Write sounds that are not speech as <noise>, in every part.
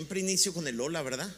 siempre inicio con el hola, ¿verdad?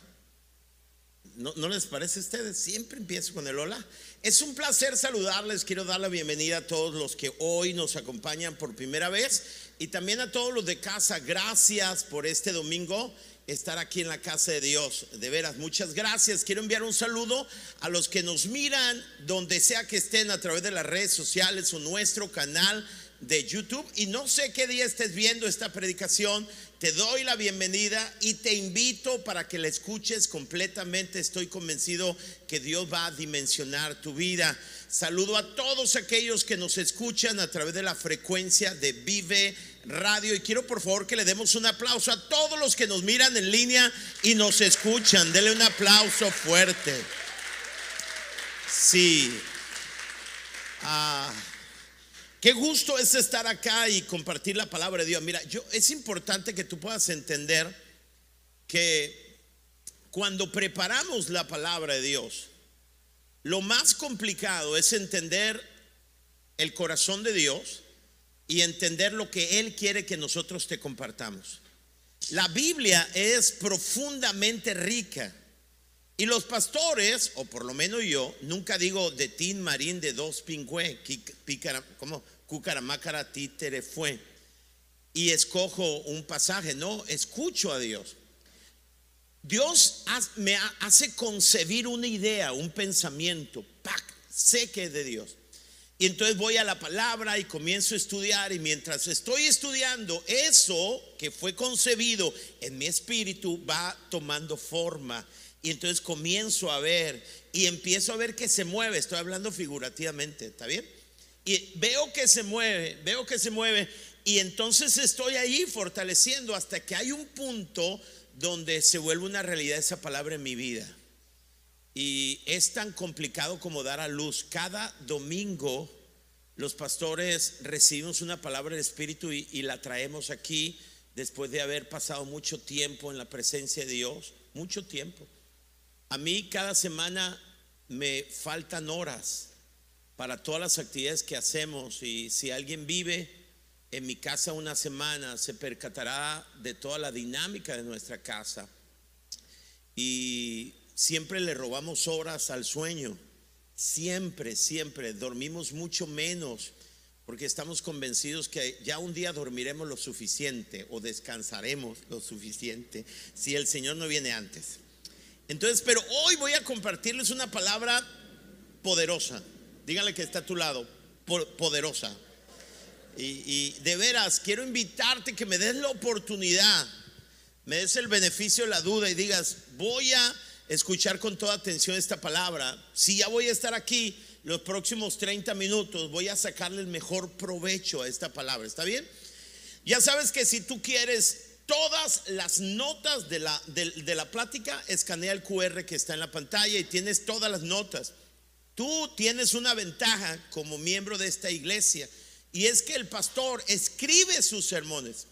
¿No, ¿No, les parece a ustedes? Siempre empiezo con el hola. Es un placer saludarles. Quiero dar la bienvenida a todos los que hoy nos acompañan por primera vez y también a todos los de casa. Gracias por este domingo estar aquí en la casa de Dios. De veras, muchas gracias. Quiero enviar un saludo a los que nos miran donde sea que estén a través de las redes sociales o nuestro canal de YouTube. Y no sé qué día estés viendo esta predicación, te doy la bienvenida y te invito para que la escuches completamente. Estoy convencido que Dios va a dimensionar tu vida. Saludo a todos aquellos que nos escuchan a través de la frecuencia de Vive Radio y quiero por favor que le demos un aplauso a todos los que nos miran en línea y nos escuchan. Dele un aplauso fuerte. Sí. Ah. Qué gusto es estar acá y compartir la palabra de Dios. Mira, yo es importante que tú puedas entender que cuando preparamos la palabra de Dios, lo más complicado es entender el corazón de Dios y entender lo que Él quiere que nosotros te compartamos. La Biblia es profundamente rica. Y los pastores, o por lo menos yo, nunca digo de tin marín de dos pingüe, como cucaramácara títere fue. Y escojo un pasaje, no, escucho a Dios. Dios me hace concebir una idea, un pensamiento, sé que es de Dios. Y entonces voy a la palabra y comienzo a estudiar y mientras estoy estudiando, eso que fue concebido en mi espíritu va tomando forma. Y entonces comienzo a ver y empiezo a ver que se mueve, estoy hablando figurativamente, ¿está bien? Y veo que se mueve, veo que se mueve y entonces estoy ahí fortaleciendo hasta que hay un punto donde se vuelve una realidad esa palabra en mi vida. Y es tan complicado como dar a luz. Cada domingo los pastores recibimos una palabra del Espíritu y, y, la traemos aquí después de haber pasado mucho tiempo en la presencia de Dios, mucho tiempo. A mí cada semana me faltan horas para todas las actividades que hacemos y si alguien vive en mi casa una semana se percatará de toda la dinámica de nuestra casa. Y siempre le robamos horas al sueño, siempre, siempre, dormimos mucho menos porque estamos convencidos que ya un día dormiremos lo suficiente o descansaremos lo suficiente si el Señor no viene antes. Entonces, pero hoy voy a compartirles una palabra poderosa. Dígale que está a tu lado, poderosa. Y, y, de veras, quiero invitarte que me des la oportunidad, me des el beneficio de la duda y digas, voy a escuchar con toda atención esta palabra. Si ya voy a estar aquí los próximos 30 minutos, voy a sacarle el mejor provecho a esta palabra. ¿Está bien? Ya sabes que si tú quieres todas las notas de la, de, la plática, escanea el QR que está en la pantalla y tienes todas las notas. Tú tienes una ventaja como miembro de esta iglesia y es que el pastor escribe sus sermones.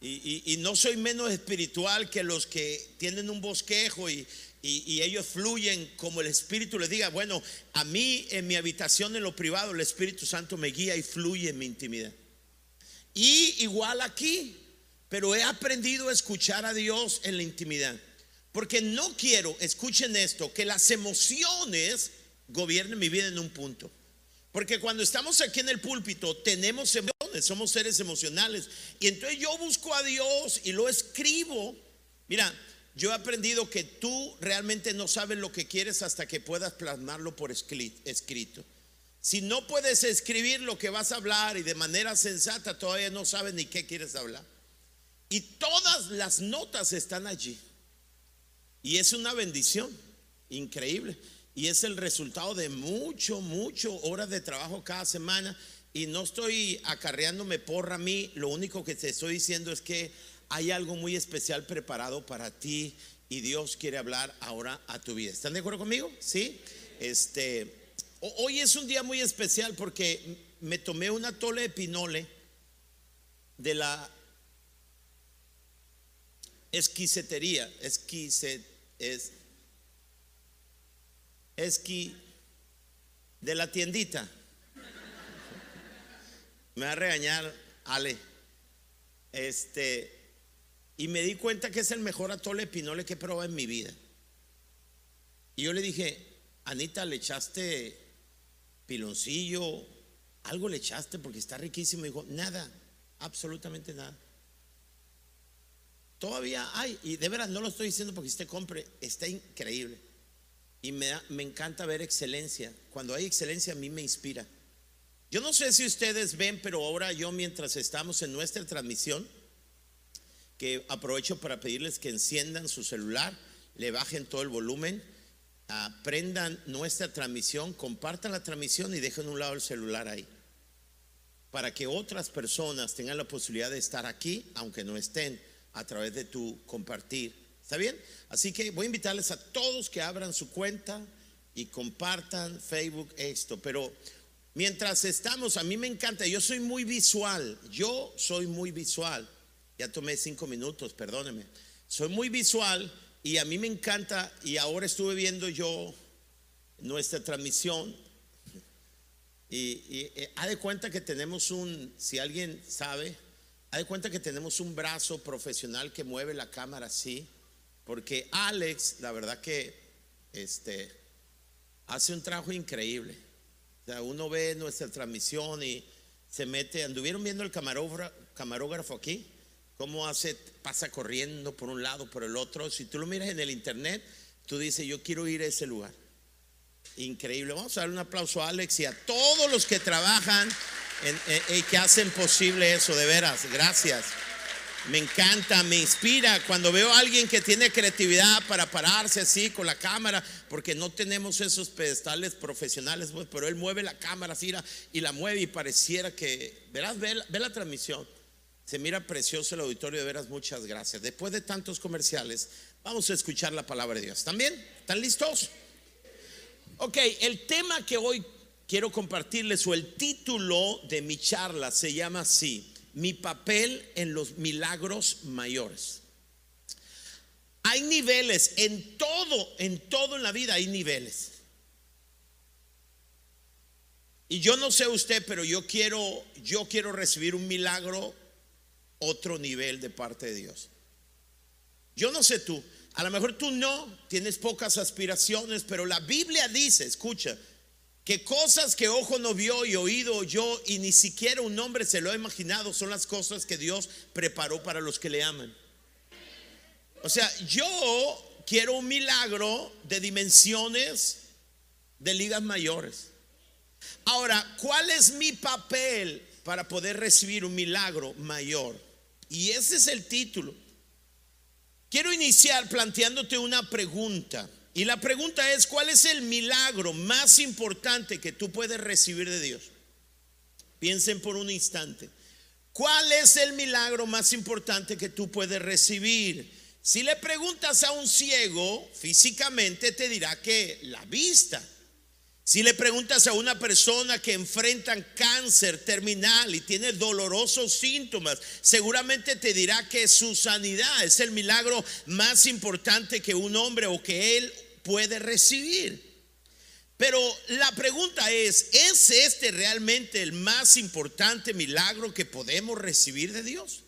Y, y, y no soy menos espiritual que los que tienen un bosquejo y, y, ellos fluyen como el Espíritu les diga. Bueno, a mí en mi habitación en lo privado el Espíritu Santo me guía y fluye en mi intimidad. Y igual aquí, pero he aprendido a escuchar a Dios en la intimidad. Porque no quiero, escuchen esto, que las emociones gobiernen mi vida en un punto. Porque cuando estamos aquí en el púlpito tenemos emociones, somos seres emocionales. Y entonces yo busco a Dios y lo escribo. Mira, yo he aprendido que tú realmente no sabes lo que quieres hasta que puedas plasmarlo por escrito. Si no puedes escribir lo que vas a hablar y de manera sensata, todavía no sabes ni qué quieres hablar. Y todas las notas están allí. Y es una bendición increíble. Y es el resultado de mucho, mucho horas de trabajo cada semana. Y no estoy acarreándome porra a mí. Lo único que te estoy diciendo es que hay algo muy especial preparado para ti. Y Dios quiere hablar ahora a tu vida. ¿Están de acuerdo conmigo? Sí. Este, hoy es un día muy especial porque me tomé una tole de pinole de la esquisetería, esquiset, es esqui de la tiendita. Me va a regañar Ale. Este, y me di cuenta que es el mejor atole pinole que he probado en mi vida. Y yo le dije, Anita, ¿le echaste piloncillo? ¿Algo le echaste porque está riquísimo? Y dijo, nada, absolutamente nada. Todavía hay, y de veras no lo estoy diciendo porque usted compre, está increíble. Y me, me encanta ver excelencia. Cuando hay excelencia a mí me inspira. Yo no sé si ustedes ven, pero ahora yo mientras estamos en nuestra transmisión, que aprovecho para pedirles que enciendan su celular, le bajen todo el volumen, aprendan nuestra transmisión, compartan la transmisión y dejen un lado el celular ahí, para que otras personas tengan la posibilidad de estar aquí, aunque no estén, a través de tu compartir. ¿Está bien? Así que voy a invitarles a todos que abran su cuenta y compartan Facebook esto, pero mientras estamos, a mí me encanta, yo soy muy visual, yo soy muy visual. Ya tomé cinco minutos, perdóneme. Soy muy visual y a mí me encanta, y ahora estuve viendo yo nuestra transmisión, y, eh, ha de cuenta que tenemos un, si alguien sabe, ha de cuenta que tenemos un brazo profesional que mueve la cámara así, porque Alex, la verdad que este, hace un trabajo increíble. O sea, uno ve nuestra transmisión y se mete, anduvieron viendo el camarógrafo aquí cómo hace, pasa corriendo por un lado, por el otro. Si tú lo miras en el internet, tú dices, yo quiero ir a ese lugar. Increíble. Vamos a dar un aplauso a Alex y a todos los que trabajan y que hacen posible eso, de veras. Gracias. Me encanta, me inspira cuando veo a alguien que tiene creatividad para pararse así con la cámara, porque no tenemos esos pedestales profesionales, pues, pero él mueve la cámara así y la mueve y pareciera que, verás, ve la transmisión se mira precioso el auditorio, de veras, muchas gracias. Después de tantos comerciales, vamos a escuchar la palabra de Dios. ¿También? ¿Están listos? Ok, el tema que hoy quiero compartirles o el título de mi charla se llama así, mi papel en los milagros mayores. Hay niveles en todo, en todo en la vida hay niveles. Y yo no sé usted, pero yo quiero yo quiero recibir un milagro otro nivel de parte de Dios. Yo no sé tú, a lo mejor tú no, tienes pocas aspiraciones, pero la Biblia dice, escucha, que cosas que ojo no vio y oído yo y ni siquiera un hombre se lo ha imaginado son las cosas que Dios preparó para los que le aman. O sea, yo quiero un milagro de dimensiones de ligas mayores. Ahora, ¿cuál es mi papel para poder recibir un milagro mayor? Y ese es el título. Quiero iniciar planteándote una pregunta. Y la pregunta es, ¿cuál es el milagro más importante que tú puedes recibir de Dios? Piensen por un instante. ¿Cuál es el milagro más importante que tú puedes recibir? Si le preguntas a un ciego, físicamente te dirá que la vista. Si le preguntas a una persona que enfrenta cáncer terminal y tiene dolorosos síntomas, seguramente te dirá que su sanidad es el milagro más importante que un hombre o que él puede recibir. Pero la pregunta es, ¿es este realmente el más importante milagro que podemos recibir de Dios?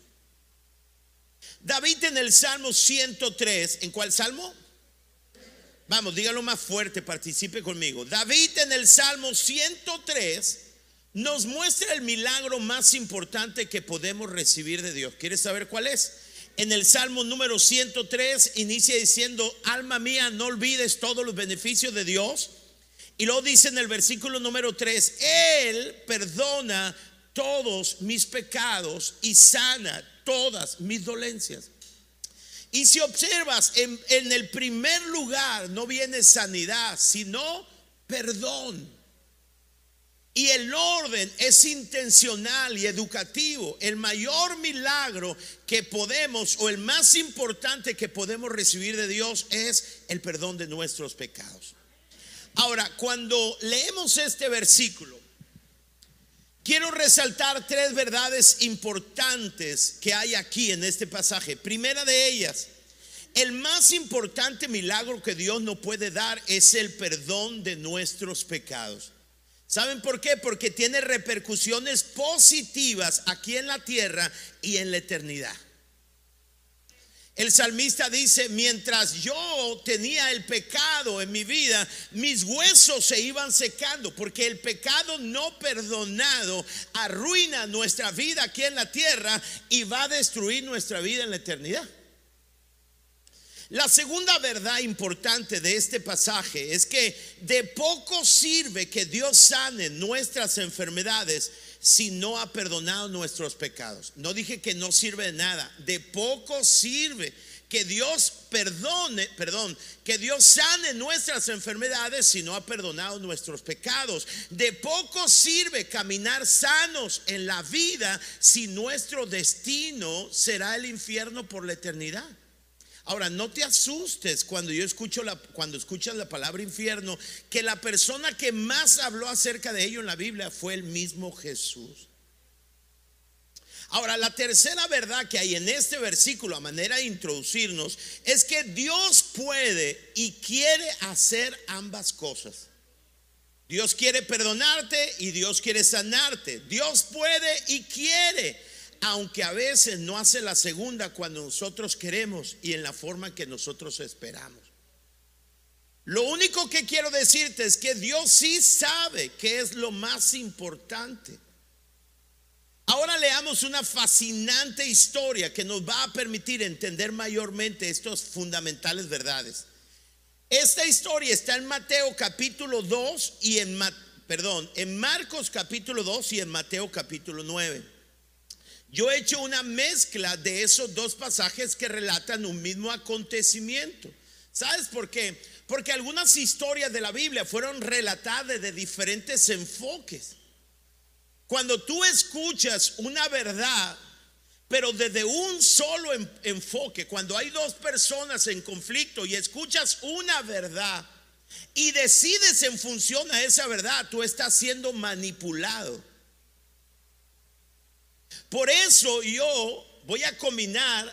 David en el Salmo 103, ¿en cuál salmo? Vamos, dígalo más fuerte, participe conmigo. David en el Salmo 103 nos muestra el milagro más importante que podemos recibir de Dios. ¿Quieres saber cuál es? En el Salmo número 103 inicia diciendo, alma mía, no olvides todos los beneficios de Dios. Y luego dice en el versículo número 3, Él perdona todos mis pecados y sana todas mis dolencias. Y si observas, en, el primer lugar no viene sanidad, sino perdón. Y el orden es intencional y educativo. El mayor milagro que podemos o el más importante que podemos recibir de Dios es el perdón de nuestros pecados. Ahora, cuando leemos este versículo, quiero resaltar tres verdades importantes que hay aquí en este pasaje. Primera de ellas, el más importante milagro que Dios nos puede dar es el perdón de nuestros pecados. ¿Saben por qué? Porque tiene repercusiones positivas aquí en la tierra y en la eternidad. El salmista dice, mientras yo tenía el pecado en mi vida, mis huesos se iban secando, porque el pecado no perdonado arruina nuestra vida aquí en la tierra y va a destruir nuestra vida en la eternidad. La segunda verdad importante de este pasaje es que de poco sirve que Dios sane nuestras enfermedades si no ha perdonado nuestros pecados. No dije que no sirve de nada, de poco sirve que Dios perdone, perdón, que Dios sane nuestras enfermedades si no ha perdonado nuestros pecados. De poco sirve caminar sanos en la vida si nuestro destino será el infierno por la eternidad. Ahora, no te asustes cuando yo escucho la, cuando escuchas la palabra infierno, que la persona que más habló acerca de ello en la Biblia fue el mismo Jesús. Ahora, la tercera verdad que hay en este versículo a manera de introducirnos es que Dios puede y quiere hacer ambas cosas. Dios quiere perdonarte y Dios quiere sanarte. Dios puede y quiere aunque a veces no hace la segunda cuando nosotros queremos y en la forma que nosotros esperamos. Lo único que quiero decirte es que Dios sí sabe que es lo más importante. Ahora leamos una fascinante historia que nos va a permitir entender mayormente estas fundamentales verdades. Esta historia está en Mateo capítulo 2 y en perdón, en Marcos capítulo 2 y en Mateo capítulo 9. Yo he hecho una mezcla de esos dos pasajes que relatan un mismo acontecimiento. ¿Sabes por qué? Porque algunas historias de la Biblia fueron relatadas de diferentes enfoques. Cuando tú escuchas una verdad, pero desde un solo enfoque, cuando hay dos personas en conflicto y escuchas una verdad y decides en función a esa verdad, tú estás siendo manipulado. Por eso yo voy a combinar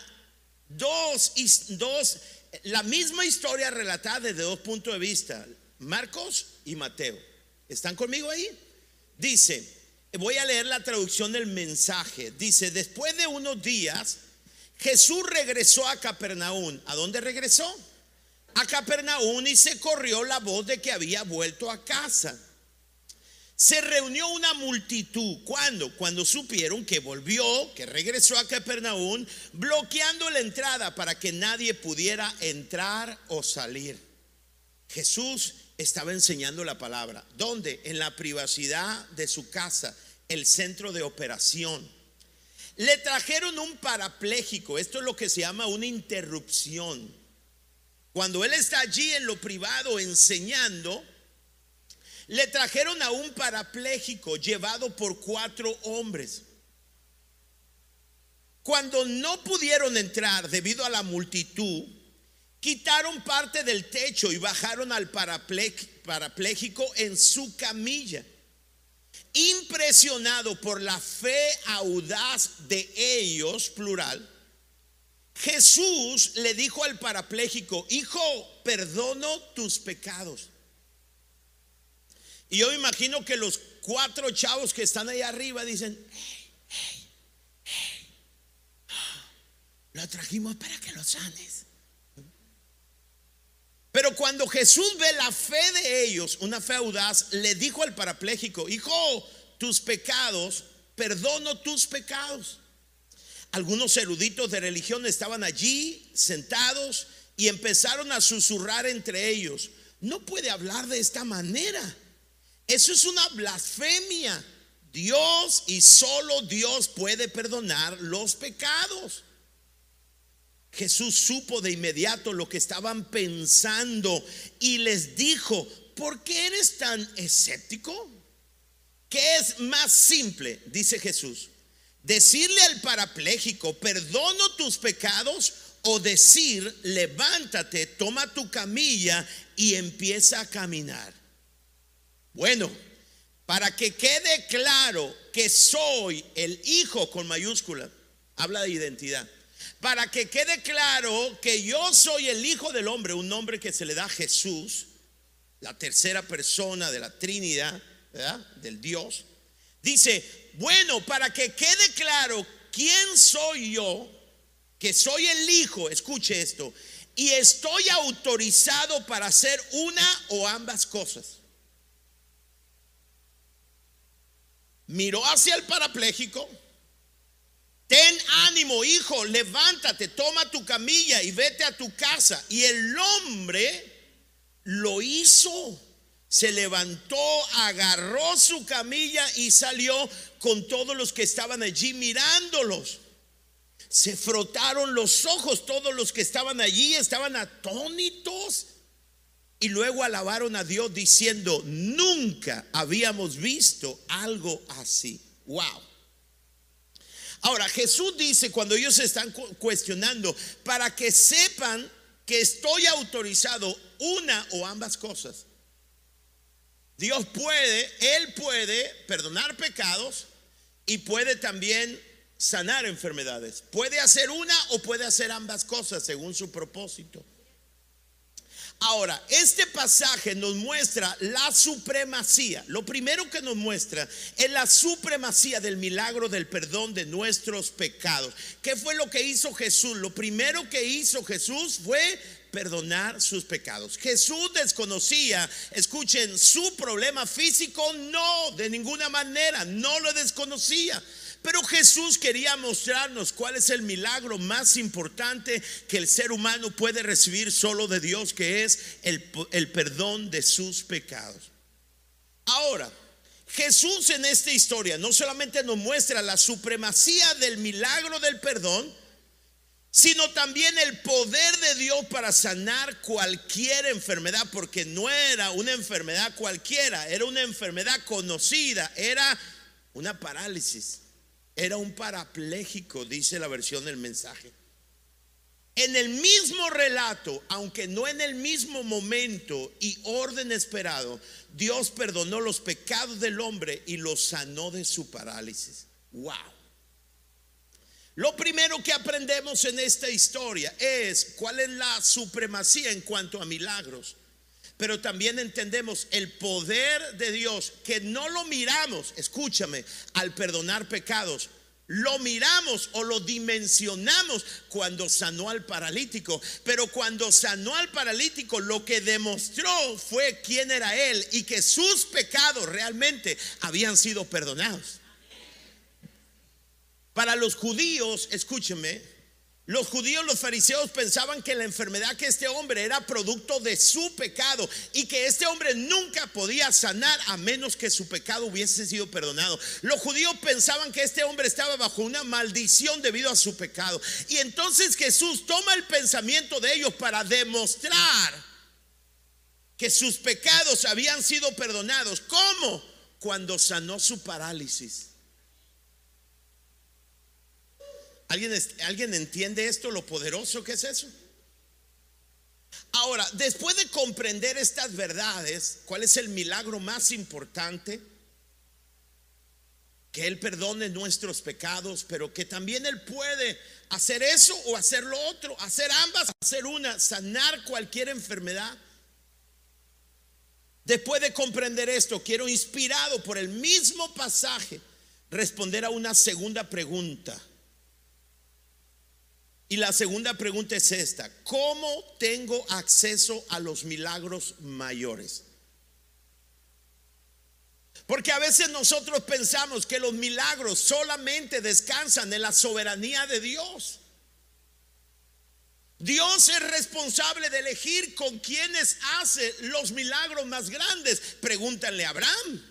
dos, dos, la misma historia relatada desde dos puntos de vista, Marcos y Mateo. ¿Están conmigo ahí? Dice, voy a leer la traducción del mensaje. Dice, después de unos días, Jesús regresó a Capernaum. ¿A dónde regresó? A Capernaum y se corrió la voz de que había vuelto a casa se reunió una multitud. ¿Cuándo? Cuando supieron que volvió, que regresó a Capernaum, bloqueando la entrada para que nadie pudiera entrar o salir. Jesús estaba enseñando la palabra. ¿Dónde? En la privacidad de su casa, el centro de operación. Le trajeron un parapléjico, esto es lo que se llama una interrupción. Cuando él está allí en lo privado enseñando, le trajeron a un parapléjico llevado por cuatro hombres. Cuando no pudieron entrar debido a la multitud, quitaron parte del techo y bajaron al parapléjico en su camilla. Impresionado por la fe audaz de ellos, plural, Jesús le dijo al parapléjico, hijo, perdono tus pecados. Y yo me imagino que los cuatro chavos que están ahí arriba dicen, hey, hey, lo trajimos para que lo sanes. Pero cuando Jesús ve la fe de ellos, una fe audaz, le dijo al parapléjico, hijo, tus pecados, perdono tus pecados. Algunos eruditos de religión estaban allí sentados y empezaron a susurrar entre ellos, no puede hablar de esta manera. Eso es una blasfemia. Dios y solo Dios puede perdonar los pecados. Jesús supo de inmediato lo que estaban pensando y les dijo, ¿por qué eres tan escéptico? ¿Qué es más simple? Dice Jesús. Decirle al parapléjico, perdono tus pecados o decir, levántate, toma tu camilla y empieza a caminar. Bueno, para que quede claro que soy el Hijo con mayúscula, habla de identidad. Para que quede claro que yo soy el Hijo del Hombre, un nombre que se le da a Jesús, la tercera persona de la Trinidad, ¿verdad? Del Dios. Dice, bueno, para que quede claro quién soy yo, que soy el Hijo, escuche esto, y estoy autorizado para hacer una o ambas cosas. Miró hacia el parapléjico. Ten ánimo, hijo, levántate, toma tu camilla y vete a tu casa. Y el hombre lo hizo. Se levantó, agarró su camilla y salió con todos los que estaban allí mirándolos. Se frotaron los ojos todos los que estaban allí, estaban atónitos. Y luego alabaron a Dios diciendo, nunca habíamos visto algo así. Wow. Ahora, Jesús dice cuando ellos están cuestionando, para que sepan que estoy autorizado una o ambas cosas. Dios puede, Él puede perdonar pecados y puede también sanar enfermedades. Puede hacer una o puede hacer ambas cosas según su propósito. Ahora, este pasaje nos muestra la supremacía. Lo primero que nos muestra es la supremacía del milagro del perdón de nuestros pecados. ¿Qué fue lo que hizo Jesús? Lo primero que hizo Jesús fue perdonar sus pecados. Jesús desconocía, escuchen, su problema físico, no, de ninguna manera, no lo desconocía. Pero Jesús quería mostrarnos cuál es el milagro más importante que el ser humano puede recibir solo de Dios, que es el, el perdón de sus pecados. Ahora, Jesús en esta historia no solamente nos muestra la supremacía del milagro del perdón, sino también el poder de Dios para sanar cualquier enfermedad, porque no era una enfermedad cualquiera, era una enfermedad conocida, era una parálisis. Era un parapléjico, dice la versión del mensaje. En el mismo relato, aunque no en el mismo momento y orden esperado, Dios perdonó los pecados del hombre y lo sanó de su parálisis. Wow. Lo primero que aprendemos en esta historia es cuál es la supremacía en cuanto a milagros pero también entendemos el poder de Dios que no lo miramos, escúchame, al perdonar pecados. Lo miramos o lo dimensionamos cuando sanó al paralítico. Pero cuando sanó al paralítico, lo que demostró fue quién era él y que sus pecados realmente habían sido perdonados. Para los judíos, escúcheme, los judíos, los fariseos pensaban que la enfermedad que este hombre era producto de su pecado y que este hombre nunca podía sanar a menos que su pecado hubiese sido perdonado. Los judíos pensaban que este hombre estaba bajo una maldición debido a su pecado. Y entonces Jesús toma el pensamiento de ellos para demostrar que sus pecados habían sido perdonados. ¿Cómo? Cuando sanó su parálisis. ¿Alguien, entiende esto, lo poderoso que es eso? Ahora, después de comprender estas verdades, ¿cuál es el milagro más importante? Que Él perdone nuestros pecados, pero que también Él puede hacer eso o hacer lo otro, hacer ambas, hacer una, sanar cualquier enfermedad. Después de comprender esto, quiero, inspirado por el mismo pasaje, responder a una segunda pregunta. Y la segunda pregunta es esta, ¿cómo tengo acceso a los milagros mayores? Porque a veces nosotros pensamos que los milagros solamente descansan en la soberanía de Dios. Dios es responsable de elegir con quienes hace los milagros más grandes. Pregúntale a Abraham.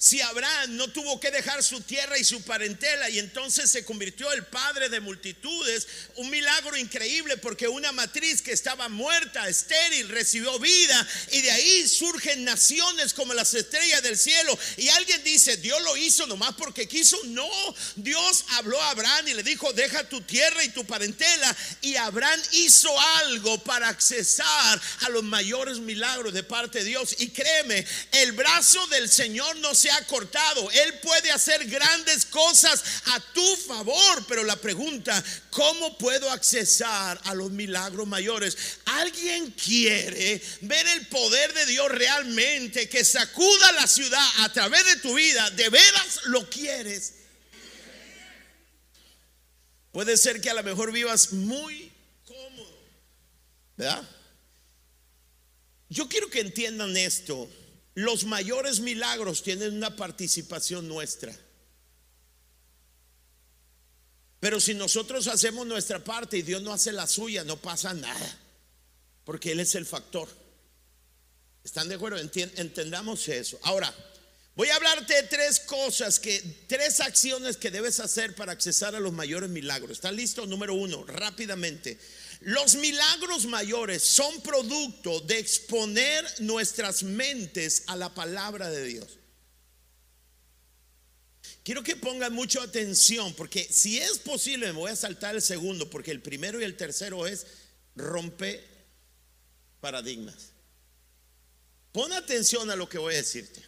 Si Abraham no tuvo que dejar su tierra y su parentela y entonces se convirtió el padre de multitudes, un milagro increíble porque una matriz que estaba muerta, estéril, recibió vida y de ahí surgen naciones como las estrellas del cielo. Y alguien dice, Dios lo hizo nomás porque quiso. No, Dios habló a Abraham y le dijo, deja tu tierra y tu parentela. Y Abraham hizo algo para accesar a los mayores milagros de parte de Dios. Y créeme, el brazo del Señor no se ha cortado. Él puede hacer grandes cosas a tu favor, pero la pregunta, ¿cómo puedo accesar a los milagros mayores? ¿Alguien quiere ver el poder de Dios realmente que sacuda la ciudad a través de tu vida? ¿De veras lo quieres? Puede ser que a lo mejor vivas muy cómodo, ¿verdad? Yo quiero que entiendan esto. Los mayores milagros tienen una participación nuestra. Pero si nosotros hacemos nuestra parte y Dios no hace la suya, no pasa nada. Porque Él es el factor. ¿Están de acuerdo? Entendamos eso. Ahora, voy a hablarte de tres cosas que, tres acciones que debes hacer para accesar a los mayores milagros. ¿Están listos? Número uno, rápidamente. Los milagros mayores son producto de exponer nuestras mentes a la palabra de Dios. Quiero que pongan mucha atención porque si es posible me voy a saltar el segundo porque el primero y el tercero es rompe paradigmas. Pon atención a lo que voy a decirte.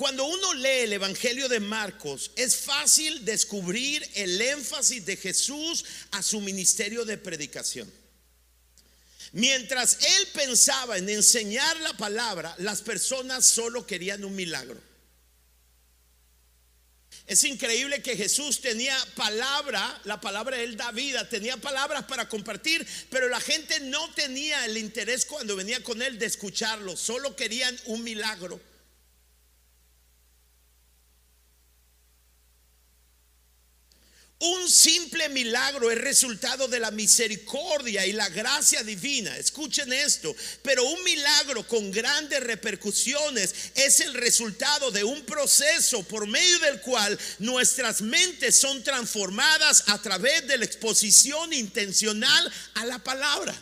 Cuando uno lee el Evangelio de Marcos, es fácil descubrir el énfasis de Jesús a su ministerio de predicación. Mientras él pensaba en enseñar la palabra, las personas solo querían un milagro. Es increíble que Jesús tenía palabra, la palabra de él da vida, tenía palabras para compartir, pero la gente no tenía el interés cuando venía con él de escucharlo, solo querían un milagro. Un simple milagro es resultado de la misericordia y la gracia divina. Escuchen esto. Pero un milagro con grandes repercusiones es el resultado de un proceso por medio del cual nuestras mentes son transformadas a través de la exposición intencional a la palabra.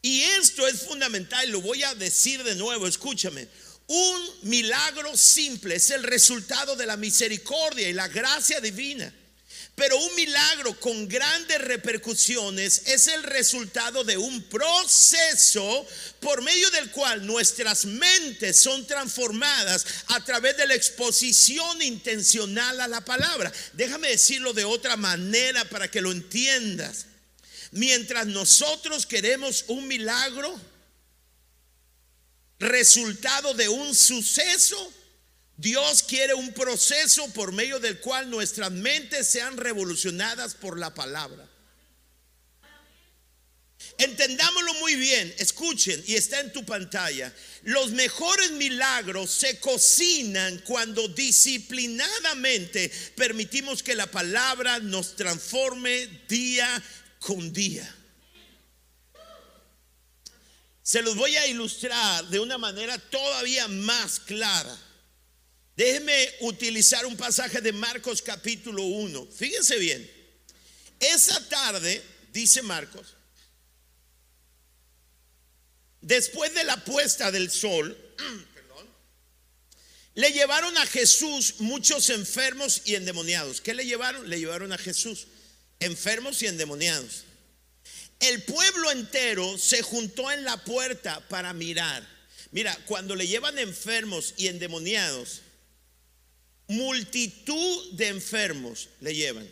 Y esto es fundamental, lo voy a decir de nuevo, escúchame. Un milagro simple es el resultado de la misericordia y la gracia divina. Pero un milagro con grandes repercusiones es el resultado de un proceso por medio del cual nuestras mentes son transformadas a través de la exposición intencional a la palabra. Déjame decirlo de otra manera para que lo entiendas. Mientras nosotros queremos un milagro, resultado de un suceso, Dios quiere un proceso por medio del cual nuestras mentes sean revolucionadas por la palabra. Entendámoslo muy bien, escuchen, y está en tu pantalla. Los mejores milagros se cocinan cuando disciplinadamente permitimos que la palabra nos transforme día con día. Se los voy a ilustrar de una manera todavía más clara. Déjeme utilizar un pasaje de Marcos capítulo 1. Fíjense bien. Esa tarde, dice Marcos, después de la puesta del sol, <clears throat> le llevaron a Jesús muchos enfermos y endemoniados. ¿Qué le llevaron? Le llevaron a Jesús enfermos y endemoniados. El pueblo entero se juntó en la puerta para mirar. Mira, cuando le llevan enfermos y endemoniados, multitud de enfermos le llevan.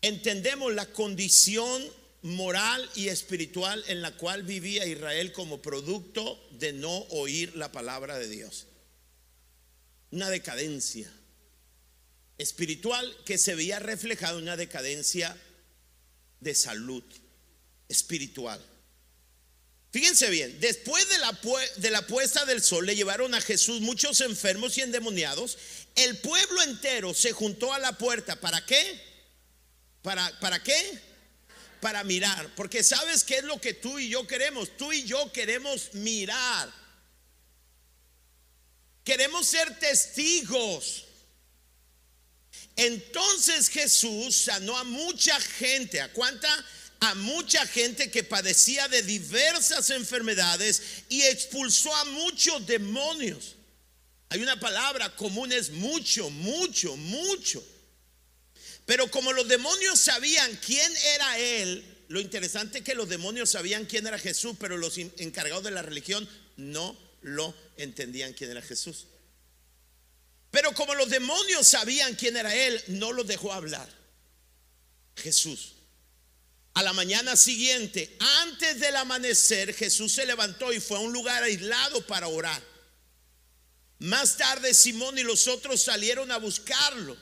Entendemos la condición moral y espiritual en la cual vivía Israel como producto de no oír la palabra de Dios. Una decadencia espiritual que se veía reflejada en una decadencia de salud espiritual. Fíjense bien, después de la, de la, puesta del sol le llevaron a Jesús muchos enfermos y endemoniados. El pueblo entero se juntó a la puerta. ¿Para qué? ¿Para, para qué? Para mirar. Porque sabes qué es lo que tú y yo queremos. Tú y yo queremos mirar. Queremos ser testigos. Entonces Jesús sanó a mucha gente. ¿A cuánta? a mucha gente que padecía de diversas enfermedades y expulsó a muchos demonios. Hay una palabra común, es mucho, mucho, mucho. Pero como los demonios sabían quién era Él, lo interesante es que los demonios sabían quién era Jesús, pero los encargados de la religión no lo entendían quién era Jesús. Pero como los demonios sabían quién era Él, no los dejó hablar. Jesús. A la mañana siguiente, antes del amanecer, Jesús se levantó y fue a un lugar aislado para orar. Más tarde Simón y los otros salieron a buscarlo. O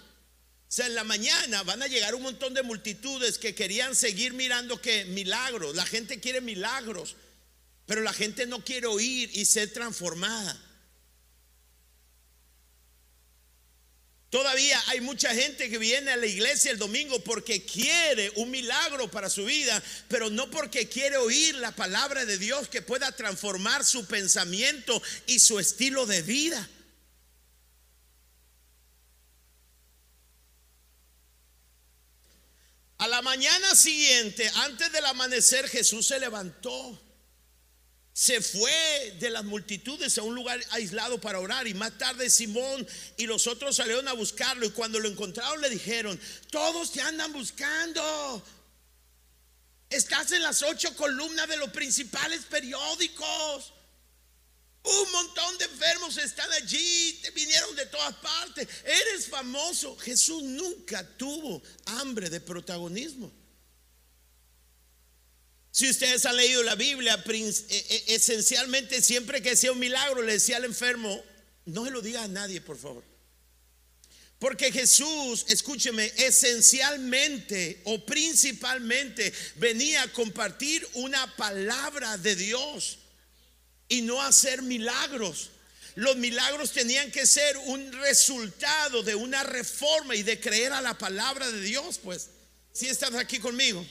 sea, en la mañana van a llegar un montón de multitudes que querían seguir mirando que milagros. La gente quiere milagros, pero la gente no quiere oír y ser transformada. Todavía hay mucha gente que viene a la iglesia el domingo porque quiere un milagro para su vida, pero no porque quiere oír la palabra de Dios que pueda transformar su pensamiento y su estilo de vida. A la mañana siguiente, antes del amanecer, Jesús se levantó se fue de las multitudes a un lugar aislado para orar y más tarde Simón y los otros salieron a buscarlo y cuando lo encontraron le dijeron, todos te andan buscando. Estás en las ocho columnas de los principales periódicos. Un montón de enfermos están allí, te vinieron de todas partes. Eres famoso. Jesús nunca tuvo hambre de protagonismo. Si ustedes han leído la Biblia, e, e, esencialmente siempre que hacía un milagro le decía al enfermo, no se lo diga a nadie, por favor. Porque Jesús, escúcheme, esencialmente o principalmente venía a compartir una palabra de Dios y no hacer milagros. Los milagros tenían que ser un resultado de una reforma y de creer a la palabra de Dios, pues. Si estás aquí conmigo.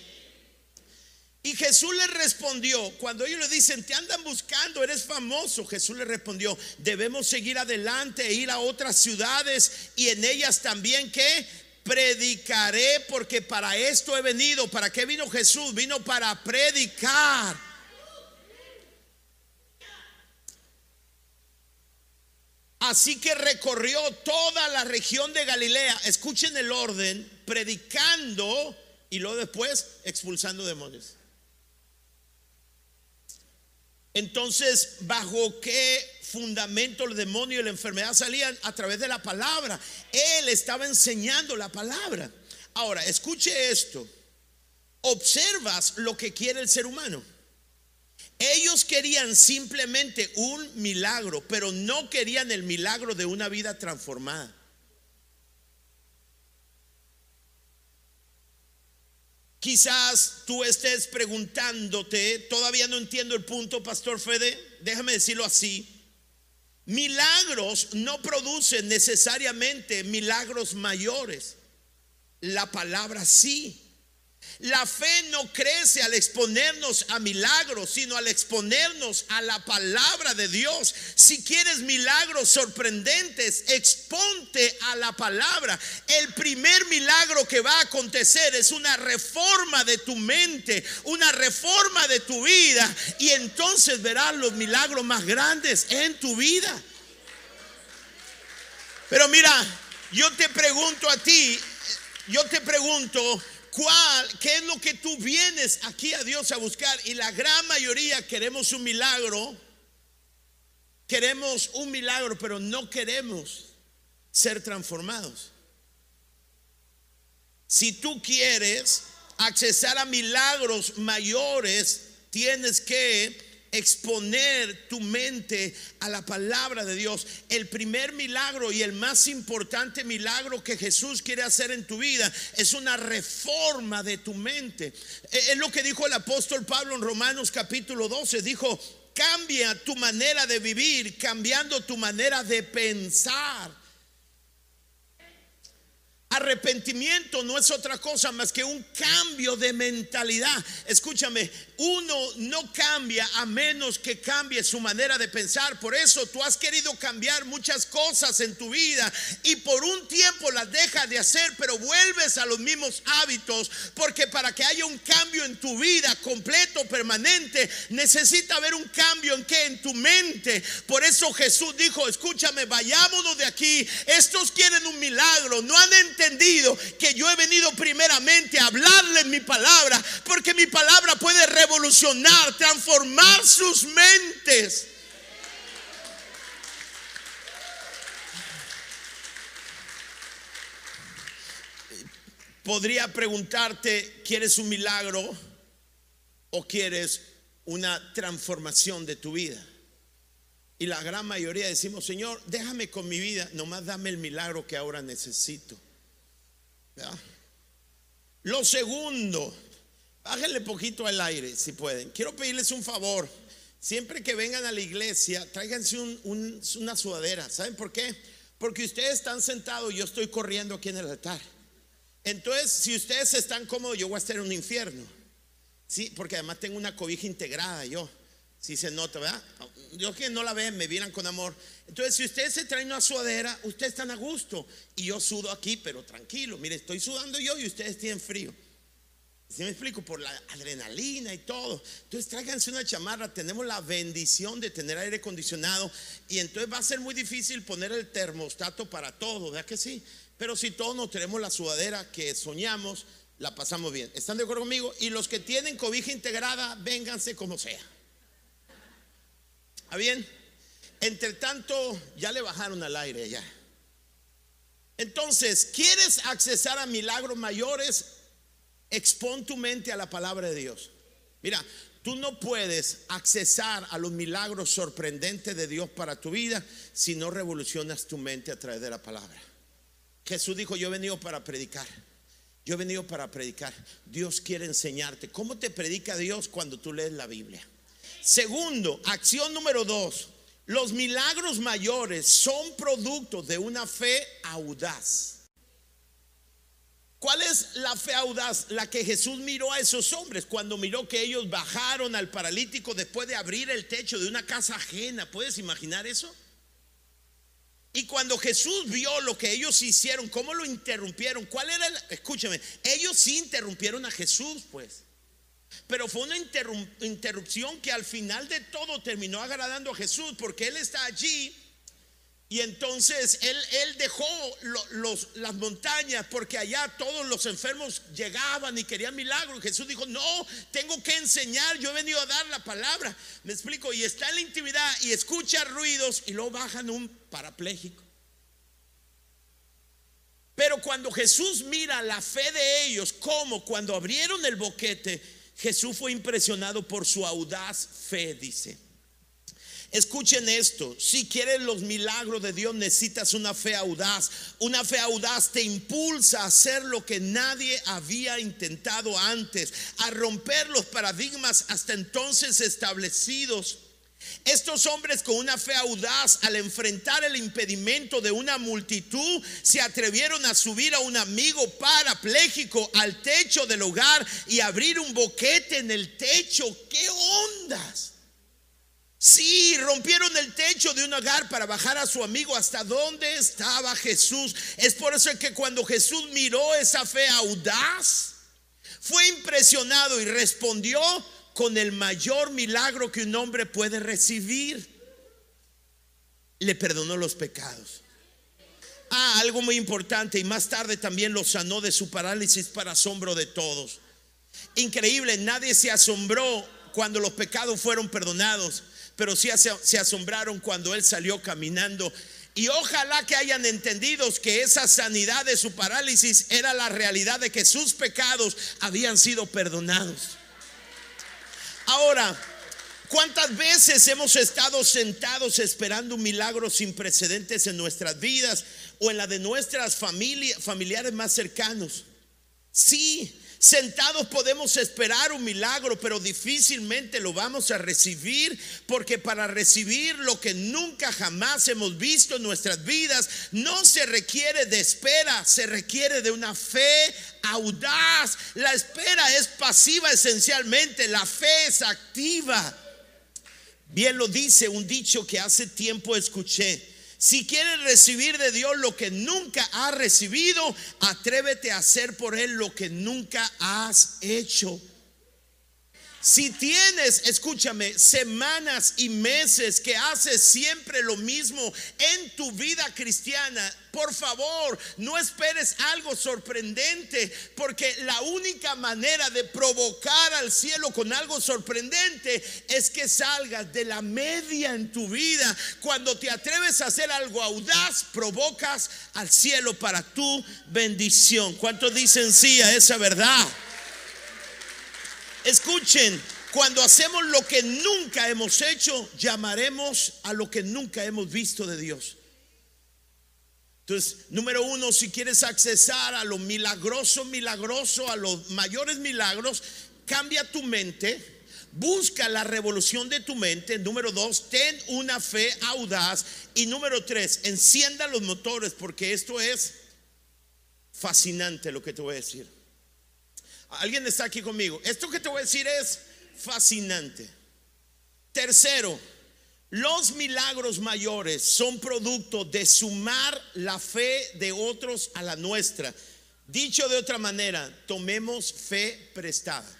Y Jesús le respondió, cuando ellos le dicen, te andan buscando, eres famoso, Jesús le respondió, debemos seguir adelante e ir a otras ciudades y en ellas también que predicaré porque para esto he venido. ¿Para qué vino Jesús? Vino para predicar. Así que recorrió toda la región de Galilea. Escuchen el orden, predicando y luego después expulsando demonios. Entonces, ¿bajo qué fundamento el demonio y la enfermedad salían? A través de la palabra. Él estaba enseñando la palabra. Ahora, escuche esto. Observas lo que quiere el ser humano. Ellos querían simplemente un milagro, pero no querían el milagro de una vida transformada. Quizás tú estés preguntándote, todavía no entiendo el punto, Pastor Fede, déjame decirlo así. Milagros no producen necesariamente milagros mayores. La palabra sí. La fe no crece al exponernos a milagros, sino al exponernos a la palabra de Dios. Si quieres milagros sorprendentes, exponte a la palabra. El primer milagro que va a acontecer es una reforma de tu mente, una reforma de tu vida, y entonces verás los milagros más grandes en tu vida. Pero mira, yo te pregunto a ti, yo te pregunto, ¿Cuál, ¿Qué es lo que tú vienes aquí a Dios a buscar? Y la gran mayoría queremos un milagro. Queremos un milagro, pero no queremos ser transformados. Si tú quieres accesar a milagros mayores, tienes que exponer tu mente a la palabra de Dios. El primer milagro y el más importante milagro que Jesús quiere hacer en tu vida es una reforma de tu mente. E, es lo que dijo el apóstol Pablo en Romanos capítulo 12. Dijo, cambia tu manera de vivir, cambiando tu manera de pensar. Arrepentimiento no es otra cosa más que un cambio de mentalidad. Escúchame, uno no cambia a menos que cambie su manera de pensar. Por eso tú has querido cambiar muchas cosas en tu vida y por un tiempo las dejas de hacer, pero vuelves a los mismos hábitos. Porque para que haya un cambio en tu vida completo, permanente, necesita haber un cambio en en tu mente. Por eso Jesús dijo, escúchame, vayámonos de aquí. Estos quieren un milagro, no han entendido entendido que yo he venido primeramente a hablarles mi palabra, porque mi palabra puede revolucionar, transformar sus mentes. Podría preguntarte, ¿quieres un milagro o quieres una transformación de tu vida? Y la gran mayoría decimos, Señor, déjame con mi vida, nomás dame el milagro que ahora necesito. Lo segundo, bájenle poquito al aire si pueden. Quiero pedirles un favor. Siempre que vengan a la iglesia, tráiganse una sudadera. ¿Saben por qué? Porque ustedes están sentados y yo estoy corriendo aquí en el altar. Entonces, si ustedes están cómodos, yo voy a estar en un infierno. Sí, porque además tengo una cobija integrada yo. Si se nota, ¿verdad? Yo que no la ven, me miran con amor. Entonces, si ustedes se traen una sudadera, ustedes están a gusto. Y yo sudo aquí, pero tranquilo. Mire, estoy sudando yo y ustedes tienen frío. Si me explico? Por la adrenalina y todo. Entonces tráiganse una chamarra. Tenemos la bendición de tener aire acondicionado. Y entonces va a ser muy difícil poner el termostato para todo, ¿verdad que sí? Pero si todos nos tenemos la sudadera que soñamos, la pasamos bien. ¿Están de acuerdo conmigo? Y los que tienen cobija integrada, vénganse como sea. ¿Está bien? Entre tanto, ya le bajaron al aire ya. Entonces, ¿quieres accesar a milagros mayores? Expon tu mente a la palabra de Dios. Mira, tú no puedes accesar a los milagros sorprendentes de Dios para tu vida si no revolucionas tu mente a través de la palabra. Jesús dijo, yo he venido para predicar. Yo he venido para predicar. Dios quiere enseñarte. ¿Cómo te predica Dios cuando tú lees la Biblia? Segundo, acción número dos. Los milagros mayores son producto de una fe audaz. ¿Cuál es la fe audaz? La que Jesús miró a esos hombres cuando miró que ellos bajaron al paralítico después de abrir el techo de una casa ajena. ¿Puedes imaginar eso? Y cuando Jesús vio lo que ellos hicieron, cómo lo interrumpieron, cuál era el, escúchame, ellos sí interrumpieron a Jesús, pues. Pero fue una interrupción que al final de todo terminó agradando a Jesús, porque Él está allí y entonces él, él dejó las montañas porque allá todos los enfermos llegaban y querían milagros. Jesús dijo, no, tengo que enseñar, yo he venido a dar la palabra. Me explico, y está en la intimidad y escucha ruidos y luego bajan un parapléjico. Pero cuando Jesús mira la fe de ellos, como cuando abrieron el boquete, Jesús fue impresionado por su audaz fe, dice. Escuchen esto, si quieres los milagros de Dios necesitas una fe audaz. Una fe audaz te impulsa a hacer lo que nadie había intentado antes, a romper los paradigmas hasta entonces establecidos. Estos hombres con una fe audaz al enfrentar el impedimento de una multitud se atrevieron a subir a un amigo parapléjico al techo del hogar y abrir un boquete en el techo. ¿Qué ondas? Sí, rompieron el techo de un hogar para bajar a su amigo hasta donde estaba Jesús. Es por eso que cuando Jesús miró esa fe audaz, fue impresionado y respondió con el mayor milagro que un hombre puede recibir. Le perdonó los pecados. Ah, algo muy importante y más tarde también lo sanó de su parálisis para asombro de todos. Increíble, nadie se asombró cuando los pecados fueron perdonados pero sí se asombraron cuando él salió caminando. Y ojalá que hayan entendido que esa sanidad de su parálisis era la realidad de que sus pecados habían sido perdonados. Ahora, ¿cuántas veces hemos estado sentados esperando un milagro sin precedentes en nuestras vidas o en la de nuestras familias, familiares más cercanos? Sí, Sentados podemos esperar un milagro, pero difícilmente lo vamos a recibir, porque para recibir lo que nunca jamás hemos visto en nuestras vidas, no se requiere de espera, se requiere de una fe audaz. La espera es pasiva esencialmente, la fe es activa. Bien lo dice un dicho que hace tiempo escuché. Si quieres recibir de Dios lo que nunca has recibido, atrévete a hacer por Él lo que nunca has hecho. Si tienes, escúchame, semanas y meses que haces siempre lo mismo en tu vida cristiana, por favor, no esperes algo sorprendente, porque la única manera de provocar al cielo con algo sorprendente es que salgas de la media en tu vida. Cuando te atreves a hacer algo audaz, provocas al cielo para tu bendición. ¿Cuántos dicen sí a esa verdad? Escuchen, cuando hacemos lo que nunca hemos hecho, llamaremos a lo que nunca hemos visto de Dios. Entonces, número uno, si quieres accesar a lo milagroso, milagroso, a los mayores milagros, cambia tu mente, busca la revolución de tu mente. Número dos, ten una fe audaz. Y número tres, encienda los motores porque esto es fascinante lo que te voy a decir. Alguien está aquí conmigo. Esto que te voy a decir es fascinante. Tercero, los milagros mayores son producto de sumar la fe de otros a la nuestra. Dicho de otra manera, tomemos fe prestada.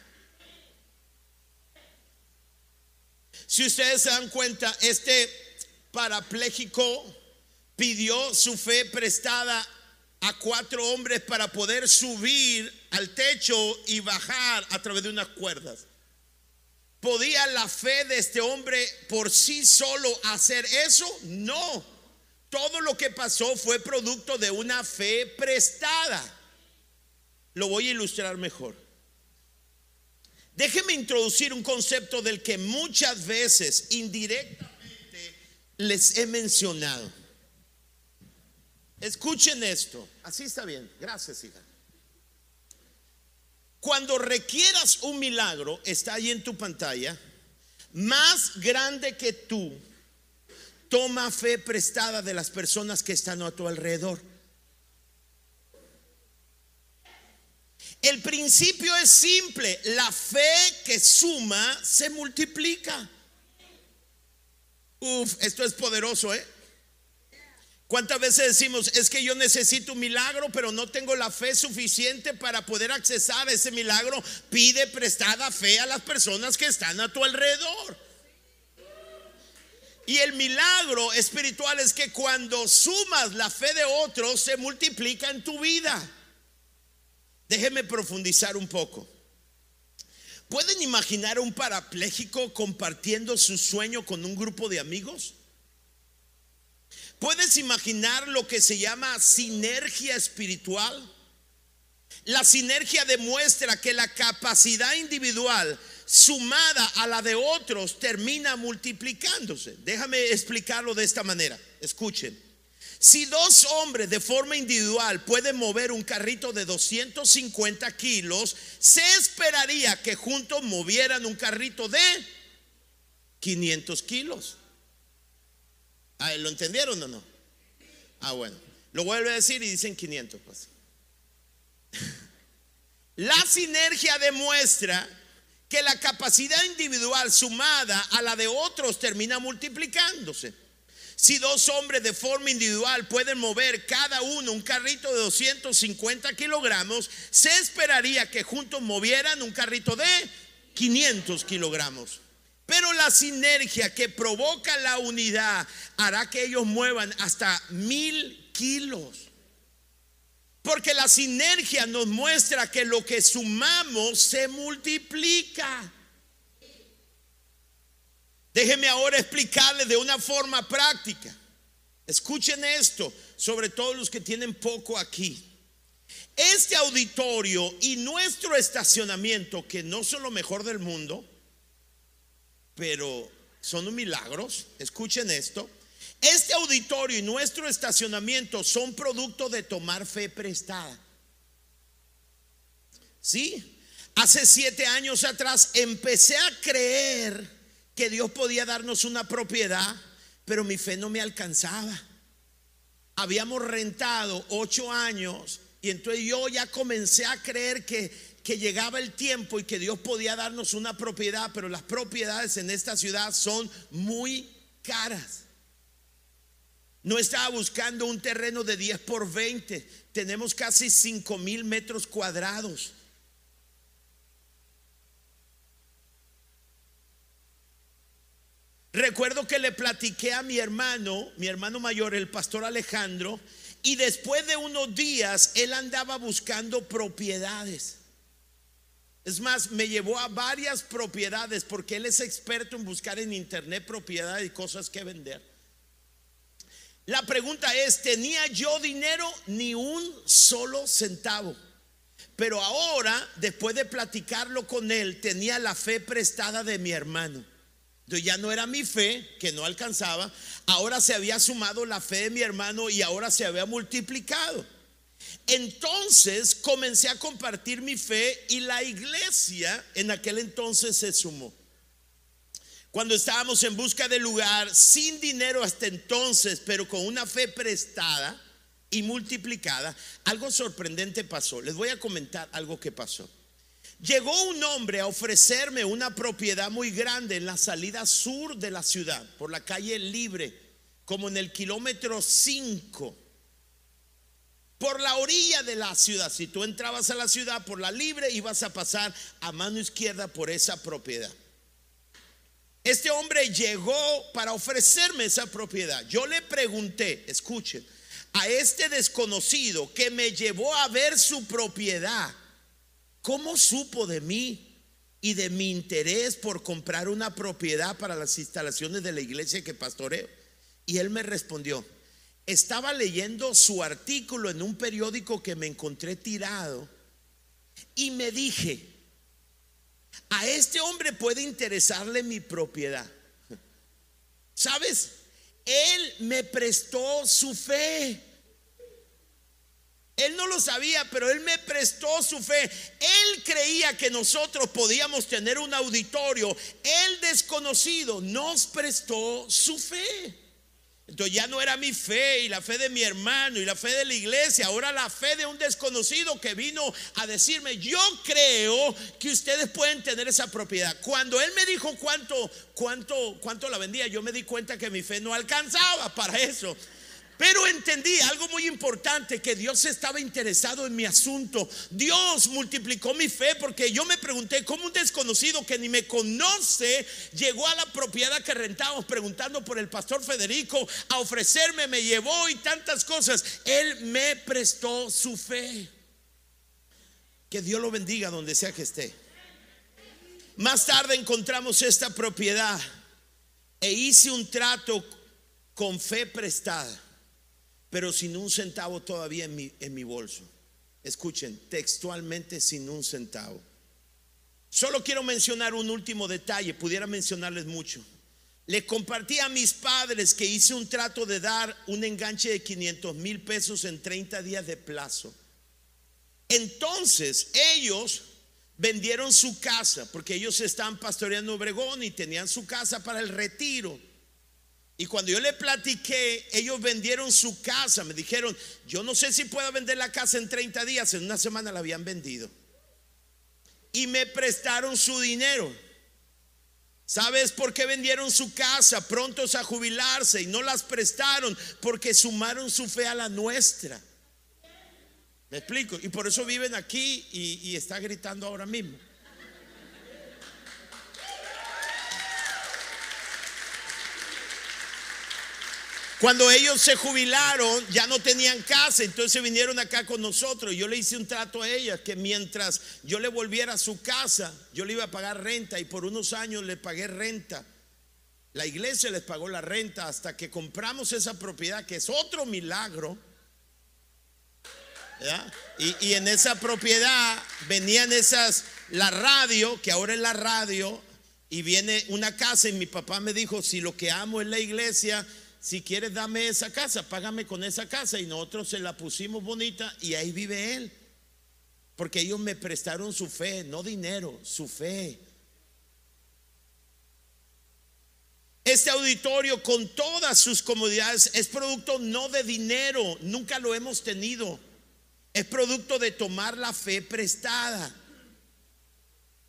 Si ustedes se dan cuenta, este parapléjico pidió su fe prestada a cuatro hombres para poder subir al techo y bajar a través de unas cuerdas. ¿Podía la fe de este hombre por sí solo hacer eso? No. Todo lo que pasó fue producto de una fe prestada. Lo voy a ilustrar mejor. Déjeme introducir un concepto del que muchas veces indirectamente les he mencionado. Escuchen esto. Así está bien. Gracias, hija. Cuando requieras un milagro, está ahí en tu pantalla, más grande que tú, toma fe prestada de las personas que están a tu alrededor. El principio es simple, la fe que suma se multiplica. Uf, esto es poderoso, ¿eh? ¿Cuántas veces decimos, es que yo necesito un milagro, pero no tengo la fe suficiente para poder accesar a ese milagro? Pide prestada fe a las personas que están a tu alrededor. Y el milagro espiritual es que cuando sumas la fe de otros, se multiplica en tu vida. Déjeme profundizar un poco. ¿Pueden imaginar un parapléjico compartiendo su sueño con un grupo de amigos? ¿Puedes imaginar lo que se llama sinergia espiritual? La sinergia demuestra que la capacidad individual sumada a la de otros termina multiplicándose. Déjame explicarlo de esta manera. Escuchen. Si dos hombres de forma individual pueden mover un carrito de 250 kilos, se esperaría que juntos movieran un carrito de 500 kilos. Ah, ¿Lo entendieron o no? Ah, bueno. Lo vuelve a decir y dicen 500. Pues. <laughs> La sinergia demuestra que la capacidad individual sumada a la de otros termina multiplicándose. Si dos hombres de forma individual pueden mover cada uno un carrito de 250 kilogramos, se esperaría que juntos movieran un carrito de 500 kilogramos. Pero la sinergia que provoca la unidad hará que ellos muevan hasta mil kilos. Porque la sinergia nos muestra que lo que sumamos se multiplica. Déjenme ahora explicarles de una forma práctica. Escuchen esto, sobre todo los que tienen poco aquí. Este auditorio y nuestro estacionamiento, que no son lo mejor del mundo, pero son milagros. Escuchen esto. Este auditorio y nuestro estacionamiento son producto de tomar fe prestada. Sí, hace siete años atrás empecé a creer que Dios podía darnos una propiedad, pero mi fe no me alcanzaba. Habíamos rentado ocho años y entonces yo ya comencé a creer que que llegaba el tiempo y que Dios podía darnos una propiedad, pero las propiedades en esta ciudad son muy caras. No estaba buscando un terreno de 10 por 20, tenemos casi 5 mil metros cuadrados. Recuerdo que le platiqué a mi hermano, mi hermano mayor, el pastor Alejandro, y después de unos días él andaba buscando propiedades. Es más, me llevó a varias propiedades porque él es experto en buscar en internet propiedades y cosas que vender. La pregunta es, ¿tenía yo dinero? Ni un solo centavo. Pero ahora, después de platicarlo con él, tenía la fe prestada de mi hermano. Entonces ya no era mi fe, que no alcanzaba, ahora se había sumado la fe de mi hermano y ahora se había multiplicado. Entonces comencé a compartir mi fe y la iglesia en aquel entonces se sumó. Cuando estábamos en busca de lugar, sin dinero hasta entonces, pero con una fe prestada y multiplicada, algo sorprendente pasó. Les voy a comentar algo que pasó. Llegó un hombre a ofrecerme una propiedad muy grande en la salida sur de la ciudad, por la calle Libre, como en el kilómetro 5, por la orilla de la ciudad. Si tú entrabas a la ciudad por la Libre, ibas a pasar a mano izquierda por esa propiedad. Este hombre llegó para ofrecerme esa propiedad. Yo le pregunté, escuchen, a este desconocido que me llevó a ver su propiedad ¿Cómo supo de mí y de mi interés por comprar una propiedad para las instalaciones de la iglesia que pastoreo? Y él me respondió, estaba leyendo su artículo en un periódico que me encontré tirado y me dije, a este hombre puede interesarle mi propiedad. <laughs> ¿Sabes? Él me prestó su fe. Él no lo sabía, pero él me prestó su fe. Él creía que nosotros podíamos tener un auditorio. El desconocido nos prestó su fe. Entonces ya no era mi fe y la fe de mi hermano y la fe de la iglesia, ahora la fe de un desconocido que vino a decirme, yo creo que ustedes pueden tener esa propiedad. Cuando él me dijo cuánto, cuánto, cuánto la vendía, yo me di cuenta que mi fe no alcanzaba para eso. Pero entendí algo muy importante, que Dios estaba interesado en mi asunto. Dios multiplicó mi fe porque yo me pregunté cómo un desconocido que ni me conoce llegó a la propiedad que rentábamos preguntando por el pastor Federico a ofrecerme, me llevó y tantas cosas. Él me prestó su fe. Que Dios lo bendiga donde sea que esté. Más tarde encontramos esta propiedad e hice un trato con fe prestada pero sin un centavo todavía en mi, en mi bolso. Escuchen, textualmente sin un centavo. Solo quiero mencionar un último detalle, pudiera mencionarles mucho. Le compartí a mis padres que hice un trato de dar un enganche de 500 mil pesos en 30 días de plazo. Entonces ellos vendieron su casa porque ellos estaban pastoreando Obregón y tenían su casa para el retiro. Y cuando yo le platiqué, ellos vendieron su casa. Me dijeron, yo no sé si puedo vender la casa en 30 días. En una semana la habían vendido. Y me prestaron su dinero. ¿Sabes por qué vendieron su casa prontos a jubilarse y no las prestaron? Porque sumaron su fe a la nuestra. ¿Me explico? Y por eso viven aquí y, y está gritando ahora mismo. Cuando ellos se jubilaron, ya no tenían casa, entonces vinieron acá con nosotros. Yo le hice un trato a ellas que mientras yo le volviera a su casa, yo le iba a pagar renta y por unos años le pagué renta. La iglesia les pagó la renta hasta que compramos esa propiedad, que es otro milagro. Y, y, en esa propiedad venían esas, la radio, que ahora es la radio, y viene una casa y mi papá me dijo, si lo que amo es la iglesia, si quieres dame esa casa, págame con esa casa. Y nosotros se la pusimos bonita y ahí vive él. Porque ellos me prestaron su fe, no dinero, su fe. Este auditorio con todas sus comodidades es producto no de dinero, nunca lo hemos tenido. Es producto de tomar la fe prestada.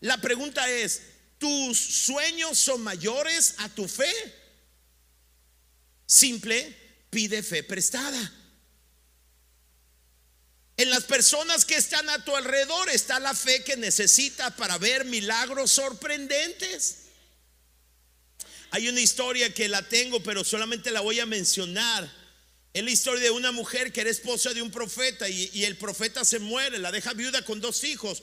La pregunta es, ¿tus sueños son mayores a tu fe? Simple, pide fe prestada. En las personas que están a tu alrededor está la fe que necesitas para ver milagros sorprendentes. Hay una historia que la tengo, pero solamente la voy a mencionar. Es la historia de una mujer que era esposa de un profeta y, y, el profeta se muere, la deja viuda con dos hijos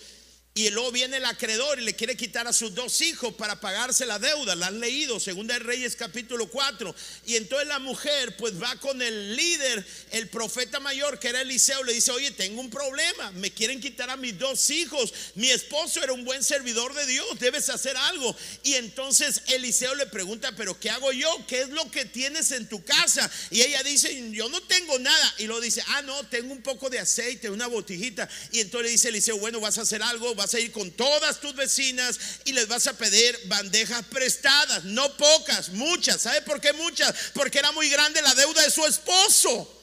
Y luego viene el acreedor y le quiere quitar a sus dos hijos para pagarse la deuda. La han leído, segunda de Reyes capítulo 4. Y entonces la mujer pues va con el líder, el profeta mayor que era Eliseo, le dice, oye, tengo un problema, me quieren quitar a mis dos hijos. Mi esposo era un buen servidor de Dios, debes hacer algo. Y entonces Eliseo le pregunta, pero ¿qué hago yo? ¿Qué es lo que tienes en tu casa? Y ella dice, yo no tengo nada. Y lo dice, ah, no, tengo un poco de aceite, una botijita. Y entonces le dice Eliseo, bueno, vas a hacer algo, vas a ir con todas tus vecinas y les vas a pedir bandejas prestadas, no pocas, muchas. ¿Sabe por qué muchas? Porque era muy grande la deuda de su esposo.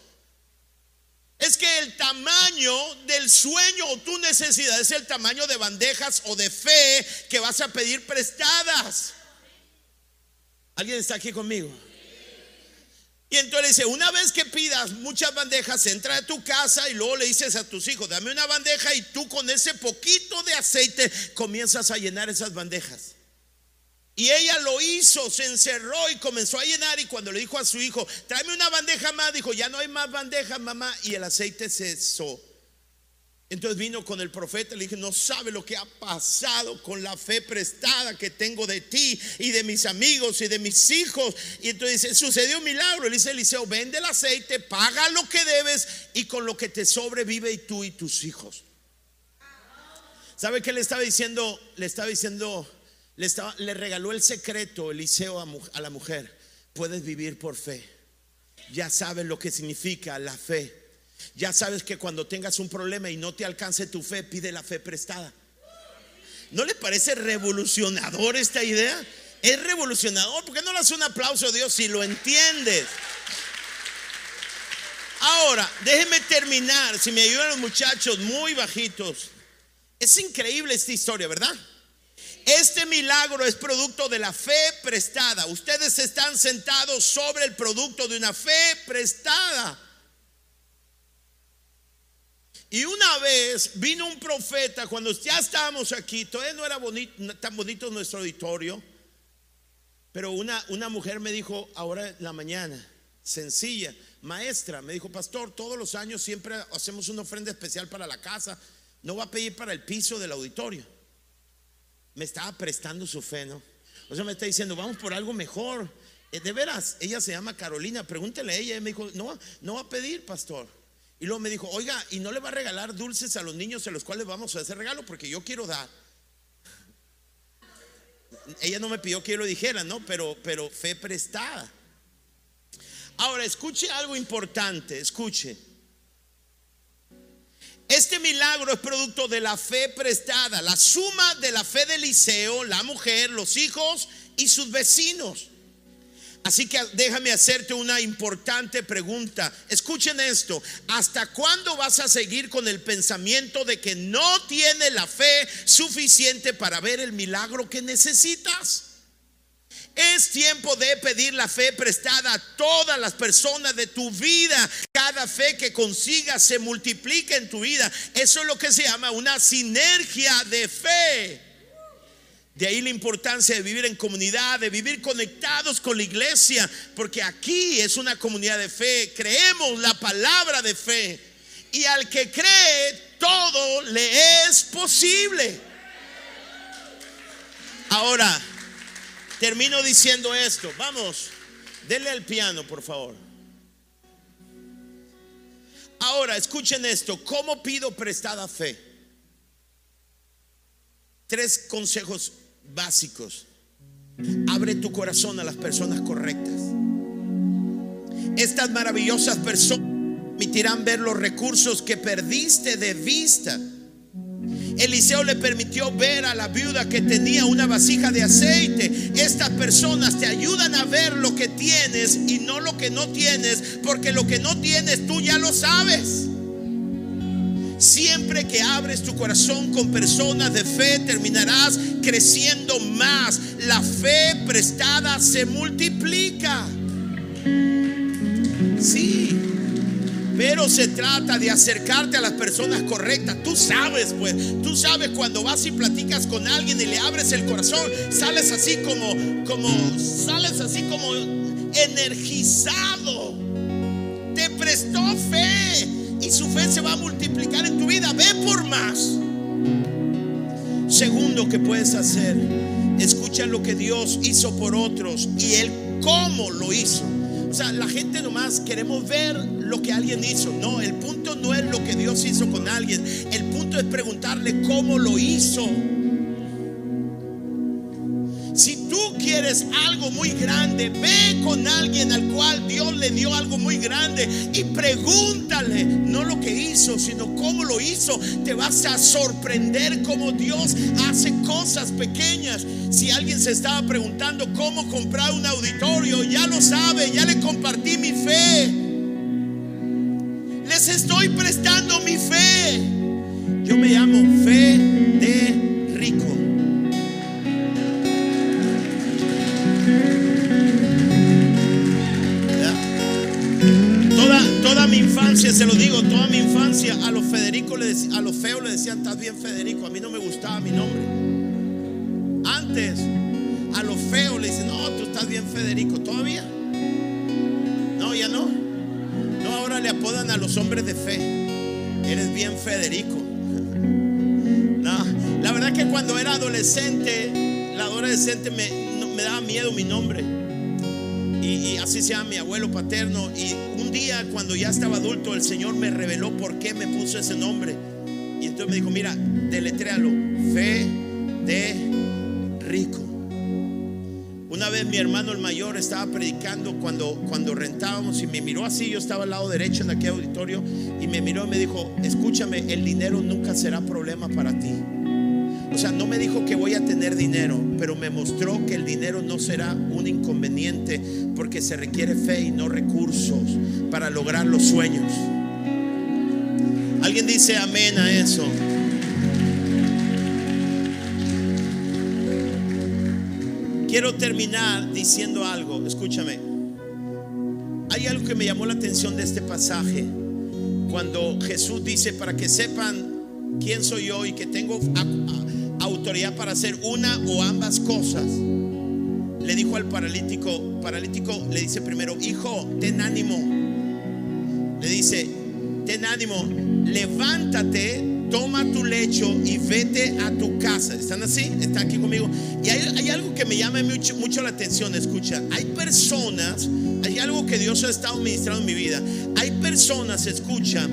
Es que el tamaño del sueño o tu necesidad es el tamaño de bandejas o de fe que vas a pedir prestadas. ¿Alguien está aquí conmigo? Y entonces dice, una vez que pidas muchas bandejas, entra a tu casa y luego le dices a tus hijos, dame una bandeja y tú con ese poquito de aceite comienzas a llenar esas bandejas. Y ella lo hizo, se encerró y comenzó a llenar y cuando le dijo a su hijo, tráeme una bandeja más, dijo, ya no hay más bandejas, mamá, y el aceite cesó. Entonces vino con el profeta y le dije, no sabe lo que ha pasado con la fe prestada que tengo de ti y de mis amigos y de mis hijos. Y entonces dice, sucedió un milagro. Le dice Eliseo, vende el aceite, paga lo que debes y con lo que te sobrevive y tú y tus hijos. ¿Sabe qué le estaba diciendo? Le estaba diciendo, le, estaba, le regaló el secreto Eliseo a, a la mujer. Puedes vivir por fe. Ya sabes lo que significa la fe. Ya sabes que cuando tengas un problema y no te alcance tu fe, pide la fe prestada. ¿No le parece revolucionador esta idea? Es revolucionador. ¿Por qué no le hace un aplauso a Dios si lo entiendes? Ahora, déjenme terminar. Si me ayudan los muchachos muy bajitos. Es increíble esta historia, ¿verdad? Este milagro es producto de la fe prestada. Ustedes están sentados sobre el producto de una fe prestada. Y una vez vino un profeta, cuando ya estábamos aquí, todavía no era tan bonito nuestro auditorio, pero una, una mujer me dijo ahora en la mañana, sencilla, maestra, me dijo, pastor, todos los años siempre hacemos una ofrenda especial para la casa, no va a pedir para el piso del auditorio. Me estaba prestando su fe, ¿no? O sea, me está diciendo, vamos por algo mejor. Eh, de veras, ella se llama Carolina, pregúntele a ella. Y me dijo, no, no va a pedir, pastor. Y luego me dijo, oiga, ¿y no le va a regalar dulces a los niños a los cuales vamos a hacer regalo? Porque yo quiero dar. Ella no me pidió que yo lo dijera, ¿no? Pero, pero fe prestada. Ahora, escuche algo importante, escuche. Este milagro es producto de la fe prestada, la suma de la fe de Eliseo, la mujer, los hijos y sus vecinos. Así que déjame hacerte una importante pregunta. Escuchen esto. ¿Hasta cuándo vas a seguir con el pensamiento de que no tiene la fe suficiente para ver el milagro que necesitas? Es tiempo de pedir la fe prestada a todas las personas de tu vida. Cada fe que consigas se multiplica en tu vida. Eso es lo que se llama una sinergia de fe. De ahí la importancia de vivir en comunidad, de vivir conectados con la iglesia, porque aquí es una comunidad de fe, creemos la palabra de fe y al que cree todo le es posible. Ahora, termino diciendo esto, vamos, denle al piano, por favor. Ahora, escuchen esto, ¿cómo pido prestada fe? Tres consejos básicos. Abre tu corazón a las personas correctas. Estas maravillosas personas permitirán ver los recursos que perdiste de vista. Eliseo le permitió ver a la viuda que tenía una vasija de aceite. Estas personas te ayudan a ver lo que tienes y no lo que no tienes, porque lo que no tienes tú ya lo sabes. Siempre que abres tu corazón con personas de fe, terminarás creciendo más. La fe prestada se multiplica. Sí, pero se trata de acercarte a las personas correctas. Tú sabes, pues, tú sabes cuando vas y platicas con alguien y le abres el corazón, sales así como, como, sales así como energizado. Te prestó fe y su fe se va a multiplicar en tu vida. Ve por más. lo que puedes hacer. Escucha lo que Dios hizo por otros y Él cómo lo hizo. O sea, la gente nomás queremos ver lo que alguien hizo. No, el punto no es lo que Dios hizo con alguien. El punto es preguntarle cómo lo hizo. Tú quieres algo muy grande, ve con alguien al cual Dios le dio algo muy grande y pregúntale, no lo que hizo, sino cómo lo hizo. Te vas a sorprender cómo Dios hace cosas pequeñas. Si alguien se estaba preguntando cómo comprar un auditorio, ya lo sabe, ya le compartí mi fe. Les estoy prestando mi fe. Yo me llamo fe de rico. Toda, mi infancia, se lo digo, toda mi infancia a los Federico, a los feos le decían, estás bien Federico, a mí no me gustaba mi nombre. Antes, a los feos le dicen, no, tú estás bien Federico, todavía. No, ya no. No, ahora le apodan a los hombres de fe. Eres bien Federico. <laughs> La verdad que cuando era adolescente, la adolescente me, me daba miedo mi nombre. Y, así se llama mi abuelo paterno. Y un día cuando ya estaba adulto, el Señor me reveló por qué me puso ese nombre. Y entonces me dijo, mira, deletréalo. Fe de rico. Una vez mi hermano el mayor estaba predicando cuando, cuando rentábamos y me miró así, yo estaba al lado derecho en aquel auditorio y me miró y me dijo, escúchame, el dinero nunca será problema para ti. O sea, no me dijo que voy a tener dinero, pero me mostró que el dinero no será un inconveniente porque se requiere fe y no recursos para lograr los sueños. ¿Alguien dice amén a eso? Quiero terminar diciendo algo, escúchame. Hay algo que me llamó la atención de este pasaje. Cuando Jesús dice, para que sepan quién soy yo y que tengo autoridad para hacer una o ambas cosas, le dijo al paralítico, paralítico le dice primero, hijo, ten ánimo. Le dice, ten ánimo, levántate toma tu lecho y vete a tu casa. ¿Están así? ¿Están aquí conmigo? Y hay, algo que me llama mucho, mucho, la atención. Escucha, hay personas, hay algo que Dios ha estado ministrando en mi vida. Hay personas, escucha,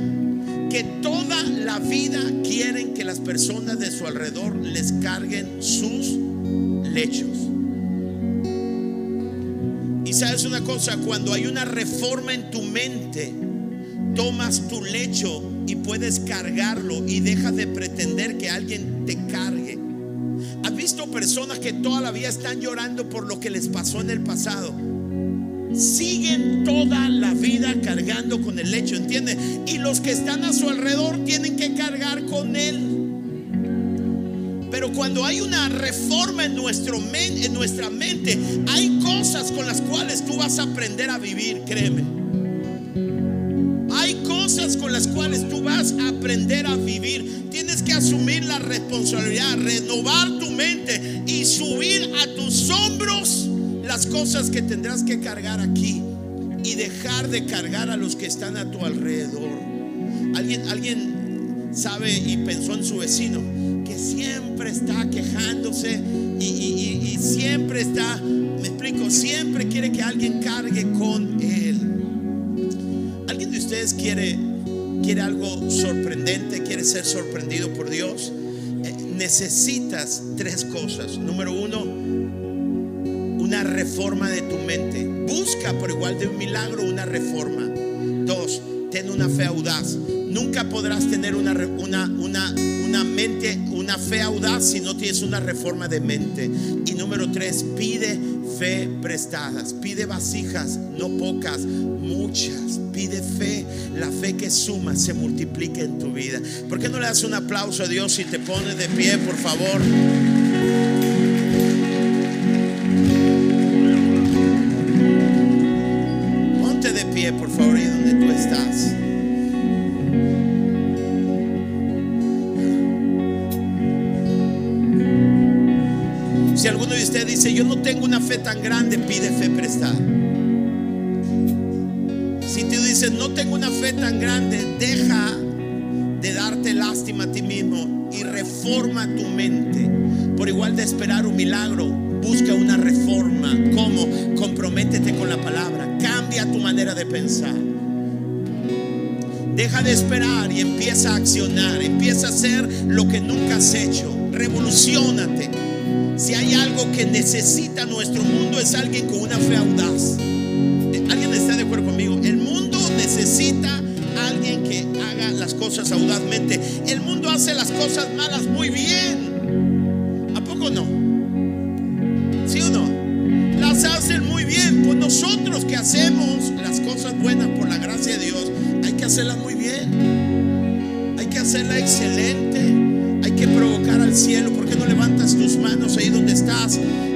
que toda la vida quieren que las personas de su alrededor les carguen sus lechos. Y sabes una cosa, cuando hay una reforma en tu mente, tomas tu lecho y puedes cargarlo y dejas de pretender que alguien te cargue. ¿Has visto personas que toda la vida están llorando por lo que les pasó en el pasado? Siguen toda la vida cargando con el lecho, ¿entiendes? Y los que están a su alrededor tienen que cargar con él. Pero cuando hay una reforma en, nuestro en nuestra mente, hay cosas con las cuales tú vas a aprender a vivir, créeme con las cuales tú vas a aprender a vivir. Tienes que asumir la responsabilidad, renovar cosas que tendrás que cargar aquí y dejar de cargar a los que están a tu alrededor. Alguien, alguien sabe y pensó en su vecino que siempre está quejándose y, y siempre está, me explico, siempre quiere que alguien cargue con él. ¿Alguien de ustedes quiere quiere algo sorprendente, quiere ser sorprendido por Dios, eh, necesitas tres cosas. Número uno, una reforma de tu mente. Busca por igual de un milagro una reforma. Dos, ten una fe audaz. Nunca podrás tener una, una, una, una mente, una fe audaz si no tienes una reforma de mente. Y número tres, pide fe prestadas. Pide vasijas, no pocas, muchas. Pide fe. La fe que suma se multiplica en tu vida. ¿Por qué no le das un aplauso a Dios y te pones de pie, por favor? Estás. Si alguno de ustedes dice, yo no tengo una fe tan grande, pide fe prestada. Si tú dices, no tengo una fe tan grande, deja de dar date lástima a ti mismo y reforma tu mente. Por igual de esperar un milagro, busca una reforma. ¿Cómo? Comprométete con la palabra. Cambia tu manera de pensar. Deja de esperar y empieza a accionar. Empieza a hacer lo que nunca has hecho. Revolucionate. Si hay algo que necesita nuestro mundo es alguien con una fe audaz. ¿Alguien está de acuerdo conmigo? El mundo necesita alguien que haga las cosas audazmente. El mundo hace las cosas malas muy bien. ¿A poco no? ¿Sí o no? Las hacen muy bien. Pues nosotros que hacemos las cosas buenas por la gracia de Dios, hay que hacerlas muy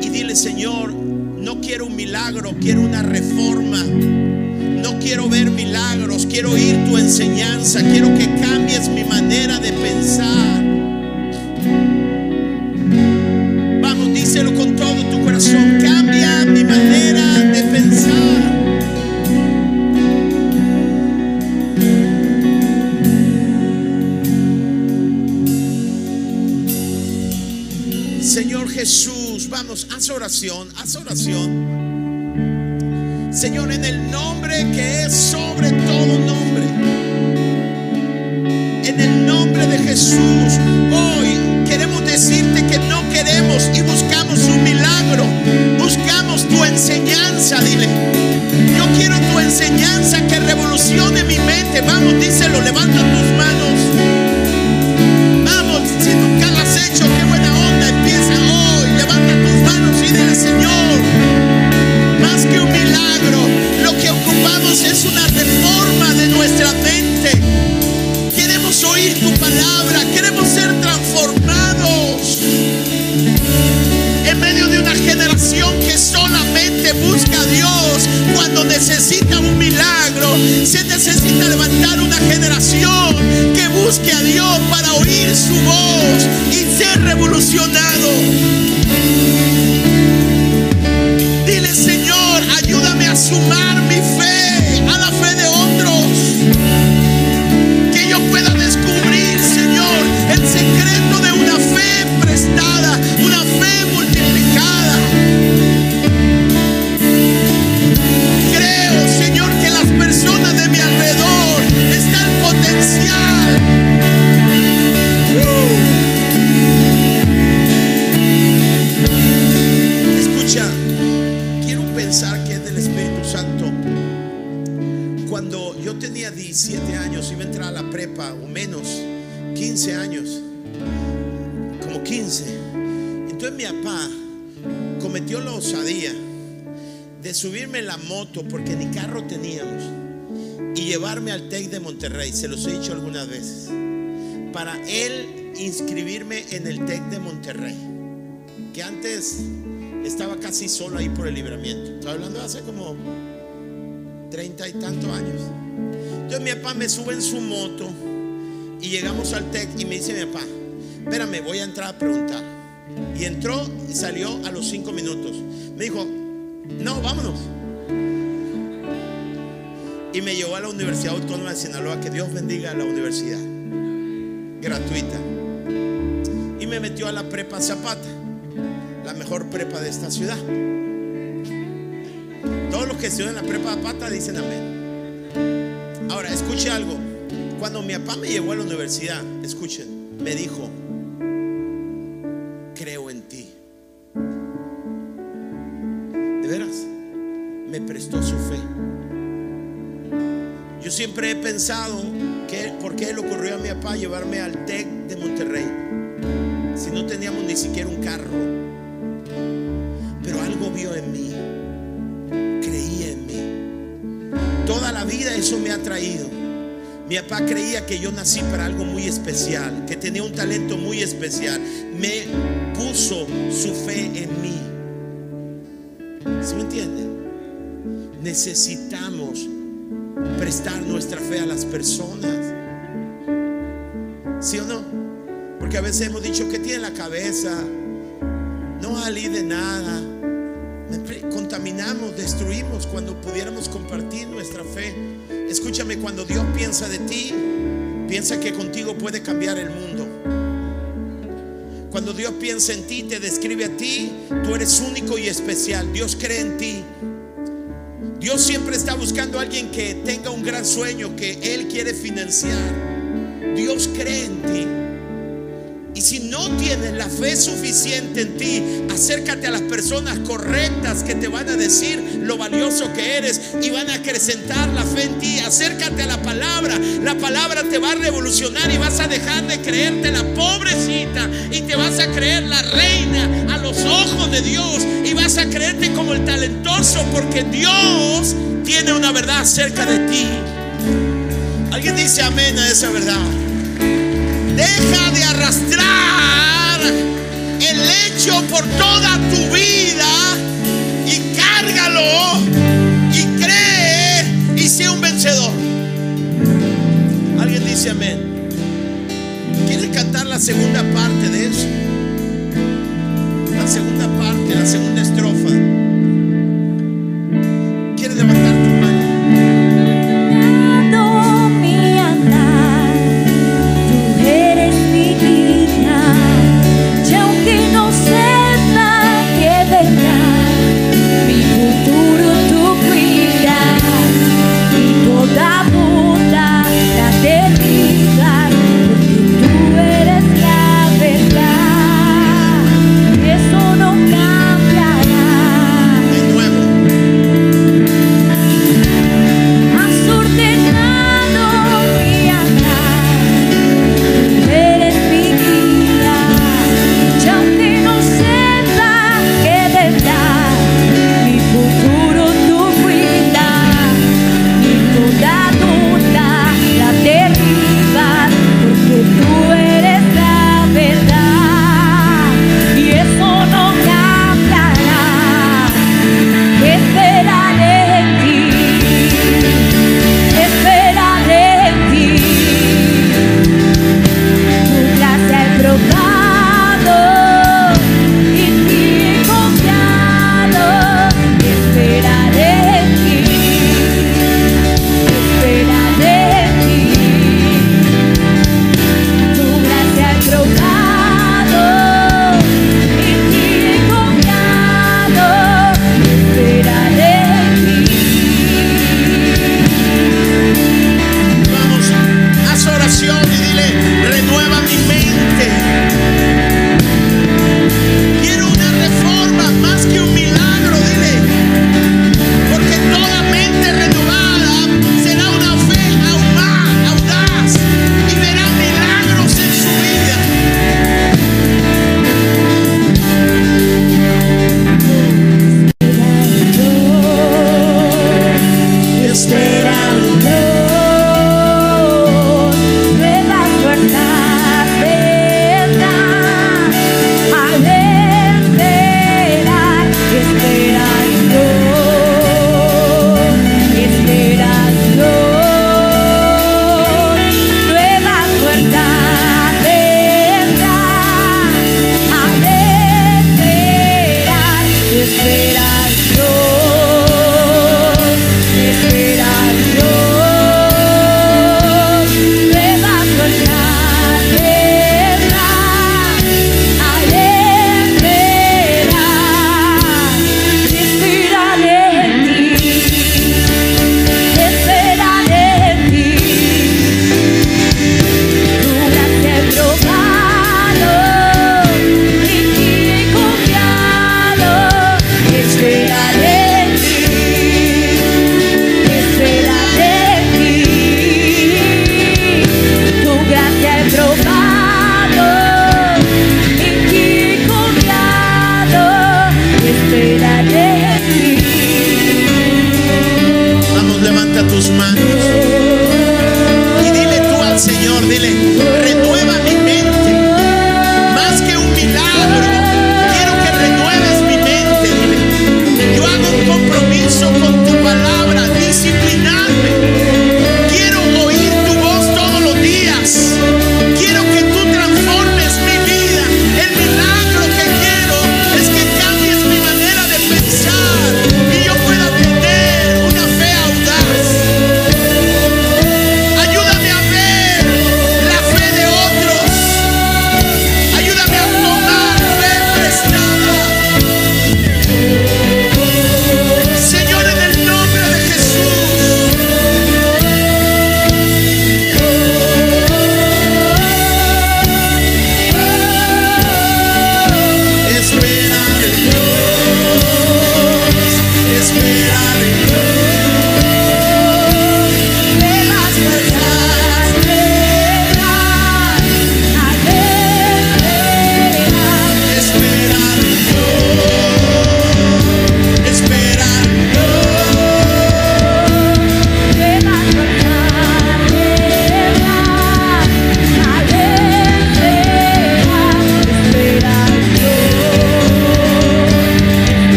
y dile, Señor, no quiero un milagro, quiero una reforma. No quiero ver milagros, quiero oír tu enseñanza, quiero que cambies mi manera de pensar. Oración, haz oración. Señor, en el nombre Quiero pensar que es del Espíritu Santo. Cuando yo tenía 17 años, iba a entrar a la prepa, o menos, 15 años, como 15. Entonces mi papá cometió la osadía de subirme la moto, porque ni carro teníamos, y llevarme al TEC de Monterrey, se los he dicho algunas veces, para él inscribirme en el TEC de Monterrey, que antes estaba casi solo ahí por el libramiento. Estoy hablando de hace como treinta y tantos años. Entonces mi papá me sube en su moto y llegamos al TEC y me dice mi papá, espérame, voy a entrar a preguntar. Y entró y salió a los cinco minutos. Me dijo, no, vámonos. Y me llevó a la Universidad Autónoma de Sinaloa, que Dios bendiga a la universidad, gratuita. Y me metió a la prepa Zapata, la mejor prepa de esta ciudad. Todos los que estudian la prepa Zapata dicen amén. Ahora, escuche algo. Cuando mi papá me llevó a la universidad, escuchen, me dijo, creo en ti. De veras, me prestó su fe. Yo siempre he pensado que por qué le ocurrió a mi papá llevarme al TEC de Monterrey si no teníamos ni siquiera un carro. Pero algo vio en mí, creía en mí. Toda la vida eso me ha traído. Mi papá creía que yo nací para algo muy especial, que tenía un talento muy especial. Me puso su fe en mí. ¿Sí me entienden? Necesitamos prestar nuestra fe a las personas. ¿Sí o no? Porque a veces hemos dicho que tiene en la cabeza, no valí de nada. Contaminamos, destruimos cuando pudiéramos compartir nuestra fe. Escúchame, cuando Dios piensa de ti, piensa que contigo puede cambiar el mundo. Cuando Dios piensa en ti, te describe a ti, tú eres único y especial. Dios cree en ti. Dios siempre está buscando a alguien que tenga un gran sueño que Él quiere financiar. Dios cree en ti. Y si no tienes la fe suficiente en ti, acércate a las personas correctas que te van a decir lo valioso que eres y van a acrecentar la fe en ti. Acércate a la palabra. La palabra te va a revolucionar y vas a dejar de creerte la pobrecita y te vas a creer la reina a los ojos de Dios y vas a creerte como el talentoso porque Dios tiene una verdad acerca de ti. Alguien dice amén a esa verdad. Deja de arrastrar el hecho por toda tu vida y cárgalo y cree y sea un vencedor. Alguien dice amén. ¿Quiere cantar la segunda parte de eso? La segunda parte, la segunda estrofa.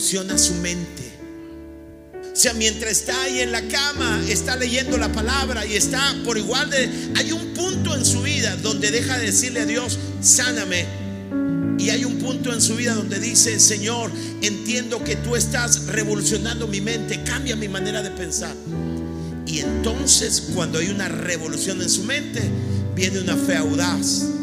Revoluciona su mente. O sea, mientras está ahí en la cama, está leyendo la palabra y está por igual de... Hay un punto en su vida donde deja de decirle a Dios, sáname. Y hay un punto en su vida donde dice, Señor, entiendo que tú estás revolucionando mi mente, cambia mi manera de pensar. Y entonces cuando hay una revolución en su mente, viene una fe audaz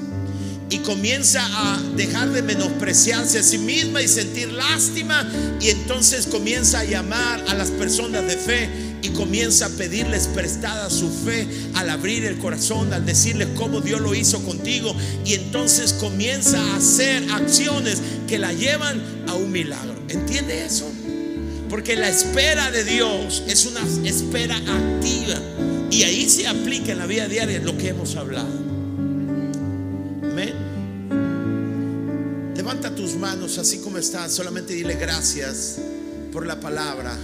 y comienza a dejar de menospreciarse a sí misma y sentir lástima y entonces comienza a llamar a las personas de fe y comienza a pedirles prestada su fe al abrir el corazón, al decirles cómo Dios lo hizo contigo y entonces comienza a hacer acciones que la llevan a un milagro. ¿Entiende eso? Porque la espera de Dios es una espera activa y ahí se aplica en la vida diaria lo que hemos hablado. Tus manos así como estás. Solamente dile gracias por la palabra.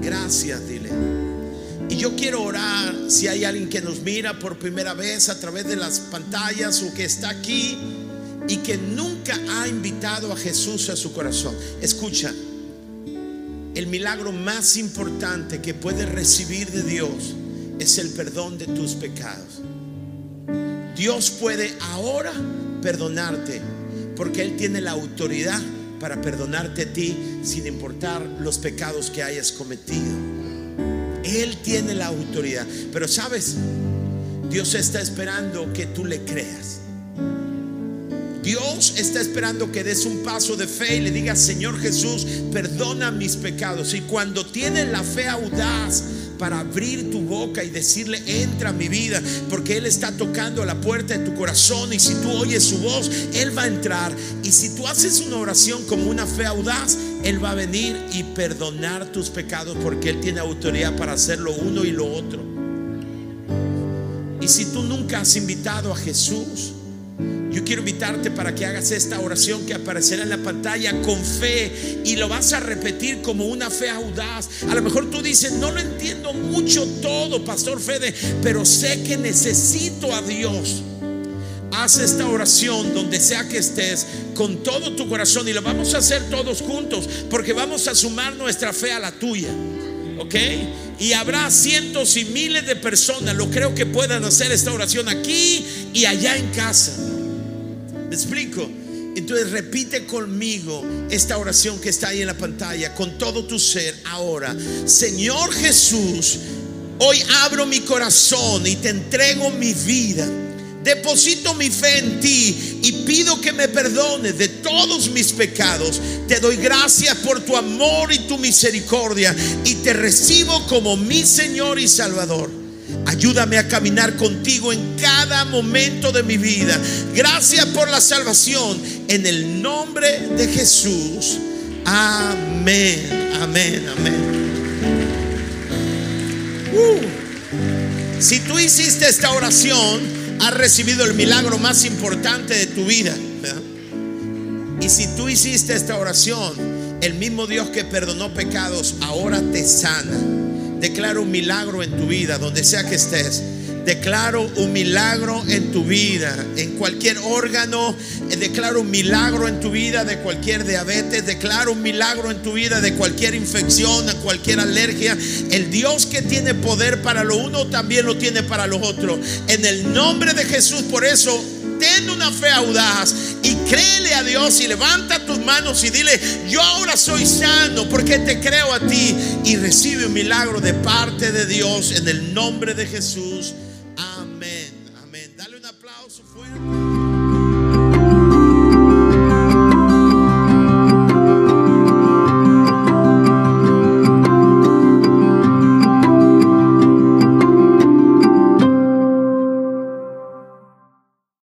Gracias, dile. Y yo quiero orar si hay alguien que nos mira por primera vez a través de las pantallas o que está aquí y que nunca ha invitado a Jesús a su corazón. Escucha, el milagro más importante que puedes recibir de Dios es el perdón de tus pecados. Dios puede ahora perdonarte porque Él tiene la autoridad para perdonarte a ti sin importar los pecados que hayas cometido. Él tiene la autoridad. Pero sabes, Dios está esperando que tú le creas. Dios está esperando que des un paso de fe y le digas, Señor Jesús, perdona mis pecados. Y cuando tienes la fe audaz, para abrir tu boca y decirle, entra a mi vida, porque Él está tocando a la puerta de tu corazón y si tú oyes su voz, Él va a entrar. Y si tú haces una oración como una fe audaz, Él va a venir y perdonar tus pecados porque Él tiene autoridad para hacer lo uno y lo otro. Y si tú nunca has invitado a Jesús, yo quiero invitarte para que hagas esta oración que aparecerá en la pantalla con fe y lo vas a repetir como una fe audaz. A lo mejor tú dices, no lo entiendo mucho todo, Pastor Fede, pero sé que necesito a Dios. Haz esta oración donde sea que estés con todo tu corazón y lo vamos a hacer todos juntos porque vamos a sumar nuestra fe a la tuya. ¿Ok? Y habrá cientos y miles de personas, lo creo que puedan hacer esta oración aquí y allá en casa. ¿Me explico? Entonces repite conmigo esta oración que está ahí en la pantalla, con todo tu ser ahora. Señor Jesús, hoy abro mi corazón y te entrego mi vida. Deposito mi fe en ti y pido que me perdones de todos mis pecados. Te doy gracias por tu amor y tu misericordia y te recibo como mi Señor y Salvador. Ayúdame a caminar contigo en cada momento de mi vida. Gracias por la salvación. En el nombre de Jesús. Amén, amén, amén. Uh. si tú hiciste esta oración, has recibido el milagro más importante de tu vida. Y si tú hiciste esta oración, el mismo Dios que perdonó pecados ahora te sana Declaro un milagro en tu vida, donde sea que estés. Declaro un milagro en tu vida, en cualquier órgano. Eh, declaro un milagro en tu vida de cualquier diabetes. Declaro un milagro en tu vida de cualquier infección, a cualquier alergia. El Dios que tiene poder para lo uno también lo tiene para lo otro. En el nombre de Jesús, por eso ten una fe audaz y créele a Dios y levanta tus manos y dile, yo ahora soy sano porque te creo a ti y recibe un milagro de parte de Dios en el nombre de Jesús.